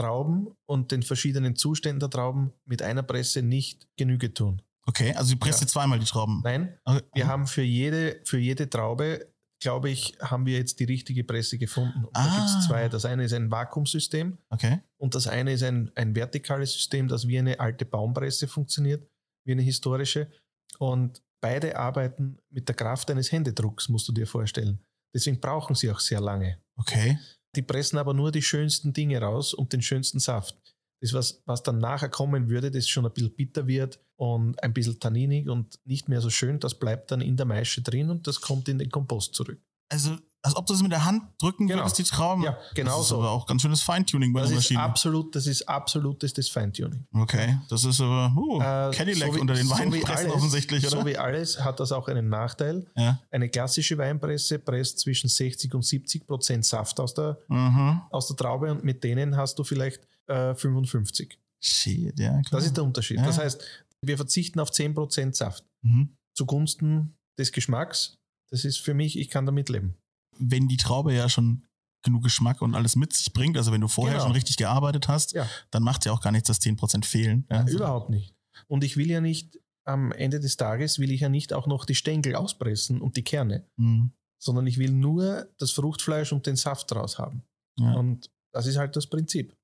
B: Trauben und den verschiedenen Zuständen der Trauben mit einer Presse nicht Genüge tun.
A: Okay, also du presst
B: Ja.
A: zweimal die Trauben.
B: Nein,
A: Okay.
B: wir haben für jede, für jede Traube, glaube ich, haben wir jetzt die richtige Presse gefunden. Und Da
A: Ah.
B: gibt es zwei. Das eine ist ein Vakuumsystem
A: Okay.
B: und das eine ist ein, ein vertikales System, das wie eine alte Baumpresse funktioniert, wie eine historische. Und beide arbeiten mit der Kraft eines Händedrucks, musst du dir vorstellen. Deswegen brauchen sie auch sehr lange.
A: Okay.
B: Die pressen aber nur die schönsten Dinge raus und den schönsten Saft. Das, was, was dann nachher kommen würde, das schon ein bisschen bitter wird und ein bisschen tanninig und nicht mehr so schön, das bleibt dann in der Maische drin und das kommt in den Kompost zurück.
A: Also, als ob du es mit der Hand drücken
B: Genau.
A: würdest, die Trauben.
B: Ja, genau
A: das ist
B: so.
A: aber auch ganz schönes Feintuning bei
B: Das
A: der
B: ist
A: Maschine.
B: absolut, das ist absolutes Feintuning.
A: Okay, das ist aber uh,
B: Äh,
A: Cadillac
B: so wie-
A: unter den
B: so alles-
A: offensichtlich, oder?
B: So wie alles hat das auch einen Nachteil.
A: ja.
B: Eine klassische Weinpresse presst zwischen 60 und 70 Prozent Saft aus der,
A: Mhm.
B: aus der Traube und mit denen hast du vielleicht äh, 55.
A: Shit, ja, klar.
B: Das ist der Unterschied.
A: Ja.
B: Das heißt, wir verzichten auf 10 Prozent Saft
A: mhm.
B: zugunsten des Geschmacks. Das ist für mich, ich kann damit leben.
A: Wenn die Traube ja schon genug Geschmack und alles mit sich bringt, also wenn du vorher
B: Genau.
A: schon richtig gearbeitet hast,
B: Ja.
A: dann macht ja auch gar nichts, dass 10% fehlen. Ja, so.
B: Überhaupt nicht. Und ich will ja nicht, am Ende des Tages will ich ja nicht auch noch die Stängel auspressen und die Kerne,
A: Mhm.
B: sondern ich will nur das Fruchtfleisch und den Saft draus haben.
A: Ja.
B: Und das ist halt das Prinzip.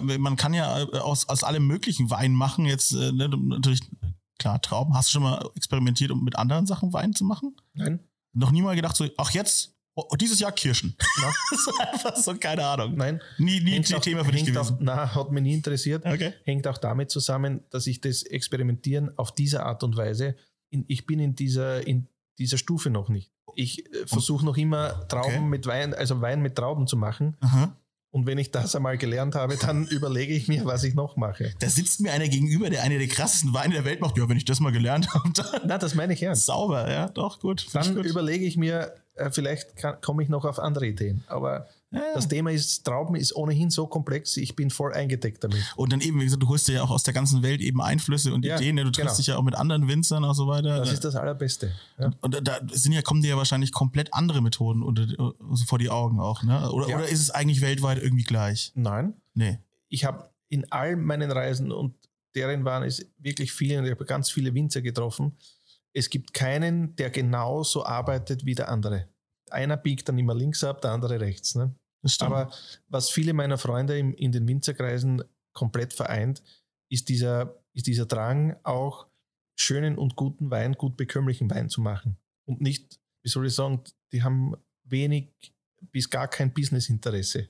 A: Man kann ja äh, aus, aus allem möglichen Wein machen. Jetzt äh, ne, natürlich, klar, Trauben. Hast du schon mal experimentiert, um mit anderen Sachen Wein zu machen?
B: Nein?
A: Noch nie mal gedacht, so, ach jetzt, oh, dieses Jahr Kirschen.
B: Na?
A: so einfach so, keine Ahnung.
B: Nein?
A: Nie, nie
B: Hängt auch-
A: Thema für dich gewesen.
B: Auch, na, hat mich nie interessiert.
A: Okay.
B: Hängt auch damit zusammen, dass ich das Experimentieren auf diese Art und Weise, in, ich bin in dieser, in dieser Stufe noch nicht. Ich äh, versuche noch immer Trauben
A: Okay.
B: mit Wein, also Wein mit Trauben zu machen.
A: Aha.
B: Und wenn ich das einmal gelernt habe, dann überlege ich mir, was ich noch mache.
A: Da sitzt mir einer gegenüber, der eine der krassesten Weine der Welt macht. Ja, wenn ich das mal gelernt habe, dann
B: Na, das meine ich ernst.
A: sauber, ja, doch, gut.
B: Dann
A: gut.
B: überlege ich mir, äh, vielleicht komme ich noch auf andere Ideen. Aber
A: Ja.
B: das Thema ist, Trauben ist ohnehin so komplex, ich bin voll eingedeckt damit.
A: Und dann eben, wie gesagt, du holst dir ja auch aus der ganzen Welt eben Einflüsse und
B: Ja,
A: Ideen. Du triffst
B: genau.
A: dich ja auch mit anderen Winzern und so weiter.
B: Das ist das Allerbeste. Ja.
A: und da- da sind ja, kommen dir ja wahrscheinlich komplett andere Methoden unter, vor die Augen auch, ne? Oder, oder ist es eigentlich weltweit irgendwie gleich?
B: Nein,
A: Nee.
B: ich habe in all meinen Reisen und deren waren es wirklich viele, und ich habe ganz viele Winzer getroffen. Es gibt keinen, der genau so arbeitet wie der andere. Einer biegt dann immer links ab, der andere rechts. Ne? Aber was viele meiner Freunde im, in den Winzerkreisen komplett vereint, ist dieser, ist dieser Drang, auch schönen und guten Wein, gut bekömmlichen Wein zu machen. Und nicht, wie soll ich sagen, die haben wenig bis gar kein Businessinteresse.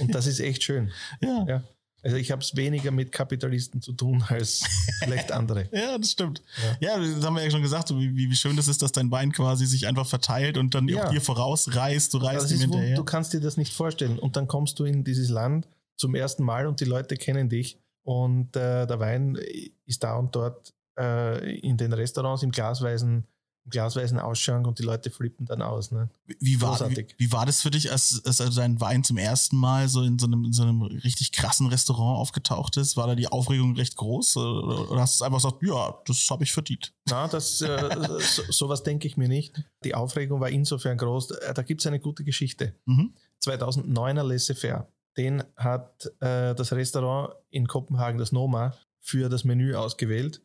B: Und das ist echt schön.
A: ja.
B: Ja. Also ich habe es weniger mit Kapitalisten zu tun als vielleicht andere.
A: Ja, das stimmt. Ja. das haben wir ja schon gesagt, so wie, wie schön das ist, dass dein Wein quasi sich einfach verteilt und dann
B: Ja.
A: dir vorausreißt, du reißt
B: Das
A: ihm hinterher.
B: du kannst dir das nicht vorstellen. Und dann kommst du in dieses Land zum ersten Mal und die Leute kennen dich. Und äh, der Wein ist da und dort äh, in den Restaurants im glasweisen, glasweisen Ausschank und die Leute flippen dann aus. Ne?
A: Wie war, wie, wie war das für dich, als, als also dein Wein zum ersten Mal so in so, einem, in so einem richtig krassen Restaurant aufgetaucht ist? War da die Aufregung recht groß? Oder oder hast du einfach gesagt, ja, das habe ich verdient?
B: Na, das, äh, so, sowas denke ich mir nicht. Die Aufregung war insofern groß. Äh, Da gibt es eine gute Geschichte.
A: Mhm.
B: 2009er Laissez-faire. Den hat äh, das Restaurant in Kopenhagen, das Noma, für das Menü ausgewählt.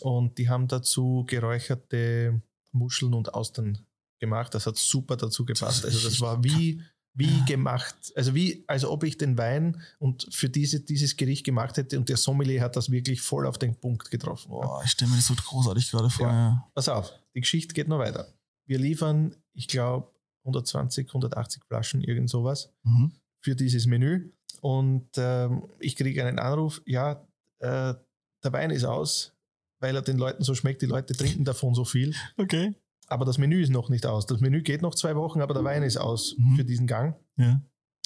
B: Und die haben dazu geräucherte Muscheln und Austern gemacht. Das hat super dazu gepasst. Also das war wie, wie gemacht. Also wie, als ob ich den Wein und für diese, dieses Gericht gemacht hätte und der Sommelier hat das wirklich voll auf den Punkt getroffen.
A: Boah, ich stelle mir das so großartig gerade vor.
B: Ja. Pass auf, die Geschichte geht noch weiter. Wir liefern, ich glaube, 120, 180 Flaschen, irgend sowas
A: Mhm.
B: für dieses Menü. Und ähm, ich kriege einen Anruf, ja, äh, der Wein ist aus, weil er den Leuten so schmeckt. Die Leute trinken davon so viel.
A: Okay.
B: Aber das Menü ist noch nicht aus. Das Menü geht noch zwei Wochen, aber der Wein ist aus
A: Mhm.
B: für diesen Gang.
A: Ja.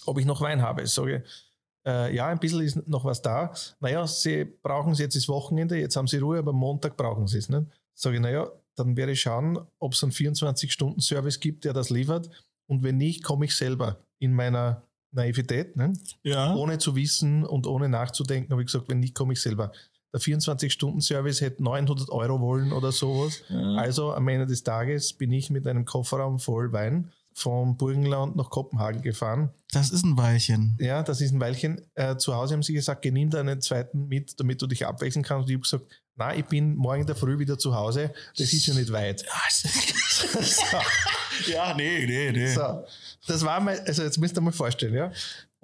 B: Ob ich noch Wein habe, ich sage, äh, ja, ein bisschen ist noch was da. Naja, Sie brauchen es jetzt ist Wochenende, jetzt haben Sie Ruhe, aber Montag brauchen Sie es. Ne? Sage ich, naja, dann werde ich schauen, ob es einen 24-Stunden-Service gibt, der das liefert. Und wenn nicht, komme ich selber in meiner Naivität, ne?
A: Ja.
B: ohne zu wissen und ohne nachzudenken, habe ich gesagt, wenn nicht, komme ich selber. Der 24-Stunden-Service hätte 900 Euro wollen oder sowas.
A: Ja.
B: Also am Ende des Tages bin ich mit einem Kofferraum voll Wein vom Burgenland nach Kopenhagen gefahren.
A: Das ist ein Weilchen.
B: Ja, das ist ein Weilchen. Äh, zu Hause haben sie gesagt, nimm da einen zweiten mit, damit du dich abwechseln kannst. Und ich habe gesagt, nein, ich bin morgen in der Früh wieder zu Hause. Das ist ja nicht weit. so,
A: ja, nee, nee, nee.
B: so. Das war mein, also jetzt müsst ihr mal vorstellen, ja.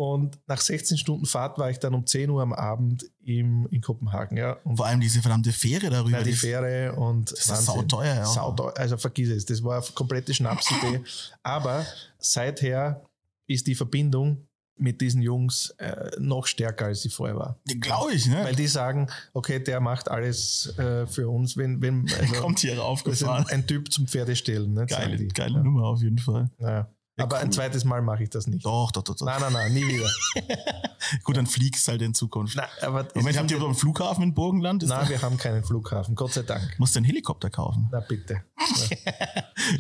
B: Und nach 16 Stunden Fahrt war ich dann um 10 Uhr am Abend im, in Kopenhagen, ja. Und
A: Vor allem diese verdammte Fähre darüber.
B: ja, die Fähre und
A: Das ist sauteuer, ja.
B: Sauteuer, also vergiss es, das war eine komplette Schnapsidee. Aber seither ist die Verbindung mit diesen Jungs äh, noch stärker, als sie vorher war.
A: Glaube ich, ne?
B: Weil die sagen, okay, der macht alles äh, für uns, wenn, wenn also,
A: Kommt hier
B: das ist
A: aufgefahren.
B: ein, ein Typ zum Pferdestellen. Ne,
A: Geile, geile
B: ja.
A: Nummer auf jeden Fall.
B: Ja. Aber ein
A: cool.
B: zweites Mal mache ich das nicht.
A: Doch, doch, doch, doch.
B: Nein, nein, nein, nie wieder.
A: Gut, dann fliegst halt in Zukunft.
B: Nein, aber
A: Moment, habt ihr
B: ein-
A: so einen Flughafen in Burgenland? Ist
B: Nein, wir haben keinen Flughafen, Gott sei Dank.
A: musst du einen Helikopter kaufen?
B: Na bitte.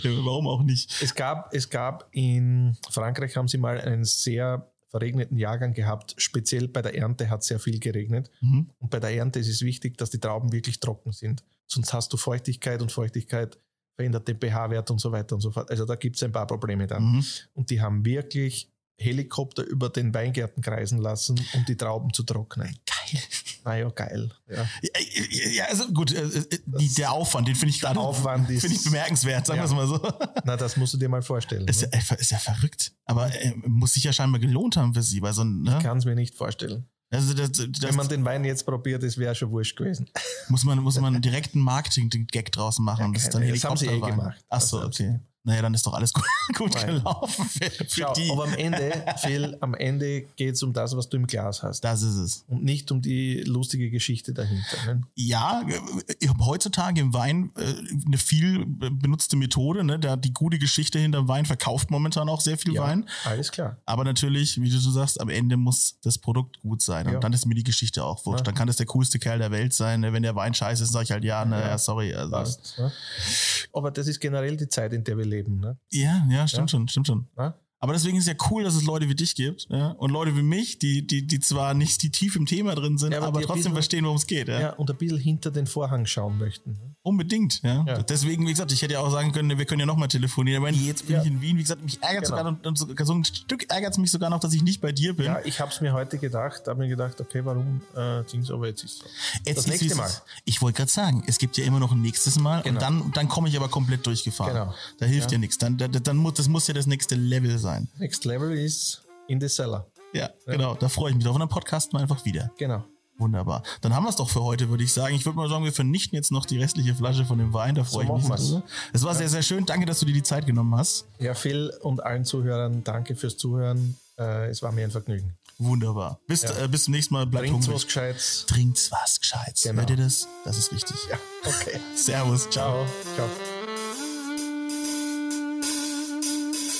A: Ja, Warum auch nicht?
B: Es gab, es gab in Frankreich haben sie mal einen sehr verregneten Jahrgang gehabt. Speziell bei der Ernte hat sehr viel geregnet.
A: Mhm.
B: Und bei der Ernte ist es wichtig, dass die Trauben wirklich trocken sind. Sonst hast du Feuchtigkeit und Feuchtigkeit verändert den pH-Wert und so weiter und so fort. Also da gibt es ein paar Probleme dann.
A: Mhm.
B: Und die haben wirklich Helikopter über den Weingärten kreisen lassen, um die Trauben zu trocknen.
A: Geil.
B: Na ja, geil. Ja.
A: Ja, ja, also gut, äh, äh, die, der Aufwand, den finde ich gerade
B: Aufwand ist-
A: finde ich bemerkenswert, sagen
B: Ja.
A: wir es mal so.
B: Na, das musst du dir mal vorstellen.
A: Ist ja,
B: ne?
A: äh, ist ja verrückt. Aber äh, muss sich ja scheinbar gelohnt haben für sie, weil so ne?
B: Ich kann es mir nicht vorstellen.
A: Also das, das
B: Wenn man den Wein jetzt probiert, das wäre schon wurscht gewesen.
A: muss man muss man direkt einen Marketing-Gag draus machen.
B: Ja,
A: und das ist dann
B: das haben sie eh gemacht.
A: Ach so,
B: Das haben sie-
A: okay. Naja, dann ist doch alles gut, gut gelaufen für, für
B: Schau,
A: die.
B: aber am Ende, Phil, am Ende geht es um das, was du im Glas hast.
A: Das ist es.
B: Und nicht um die lustige Geschichte dahinter. Ne?
A: Ja, ich habe heutzutage im Wein äh, eine viel benutzte Methode. Ne? Da die gute Geschichte hinterm Wein verkauft momentan auch sehr viel
B: Ja,
A: Wein.
B: alles klar.
A: Aber natürlich, wie du so sagst, am Ende muss das Produkt gut sein. Und
B: Ja.
A: dann ist mir die Geschichte auch wurscht.
B: Ja.
A: Dann kann das der coolste Kerl der Welt sein. ne? Wenn der Wein scheiße ist, sage ich halt ja, naja,
B: Ja.
A: sorry. Also,
B: Passt. Ne? Aber das ist generell die Zeit, in der wir leben. Ne?
A: ja, ja, stimmt
B: Ja.
A: schon, stimmt schon.
B: Ne?
A: Aber deswegen ist ja cool, dass es Leute wie dich gibt ja? und Leute wie mich, die, die, die zwar nicht die tief im Thema drin sind,
B: Ja, aber
A: aber, trotzdem
B: bisschen-
A: verstehen, worum es geht. Ja?
B: Ja. und ein bisschen hinter den Vorhang schauen möchten.
A: Unbedingt, ja. Deswegen, wie gesagt, ich hätte ja auch sagen können, wir können ja nochmal telefonieren. Aber jetzt bin ich in Wien. Wie gesagt, mich ärgert
B: Genau.
A: sogar noch, und so ein Stück ärgert es mich sogar noch, dass ich nicht bei dir bin.
B: Ja, ich habe es mir heute gedacht, habe mir gedacht, okay, warum äh, Dings, aber jetzt ist so.
A: Jetzt
B: das nächste Mal.
A: Ich wollte gerade sagen, es gibt ja immer noch ein nächstes Mal
B: Genau.
A: und dann, dann komme ich aber komplett durchgefahren.
B: Genau.
A: Da hilft ja, nichts. Dann, da, dann muss, das muss ja das nächste Level sein.
B: Next Level ist in the cellar.
A: Ja, genau. Da freue ich mich drauf. Und dann podcasten wir einfach wieder.
B: Genau.
A: Wunderbar. Dann haben wir es doch für heute, würde ich sagen. Ich würde mal sagen, wir vernichten jetzt noch die restliche Flasche von dem Wein. Da freue
B: So
A: ich mich drüber. Es war sehr, sehr schön. Danke, dass du dir die Zeit genommen hast.
B: Ja, Phil und allen Zuhörern, danke fürs Zuhören. Äh, es war mir ein Vergnügen.
A: Wunderbar. Bis,
B: Ja.
A: äh, bis zum nächsten Mal. Bleibt
B: Trinkt
A: hungrig.
B: was Gescheites.
A: Trinkt was Gescheites.
B: Genau.
A: Hört ihr das? Das ist wichtig.
B: Ja, okay.
A: Servus. Ciao.
B: Ciao. Ciao.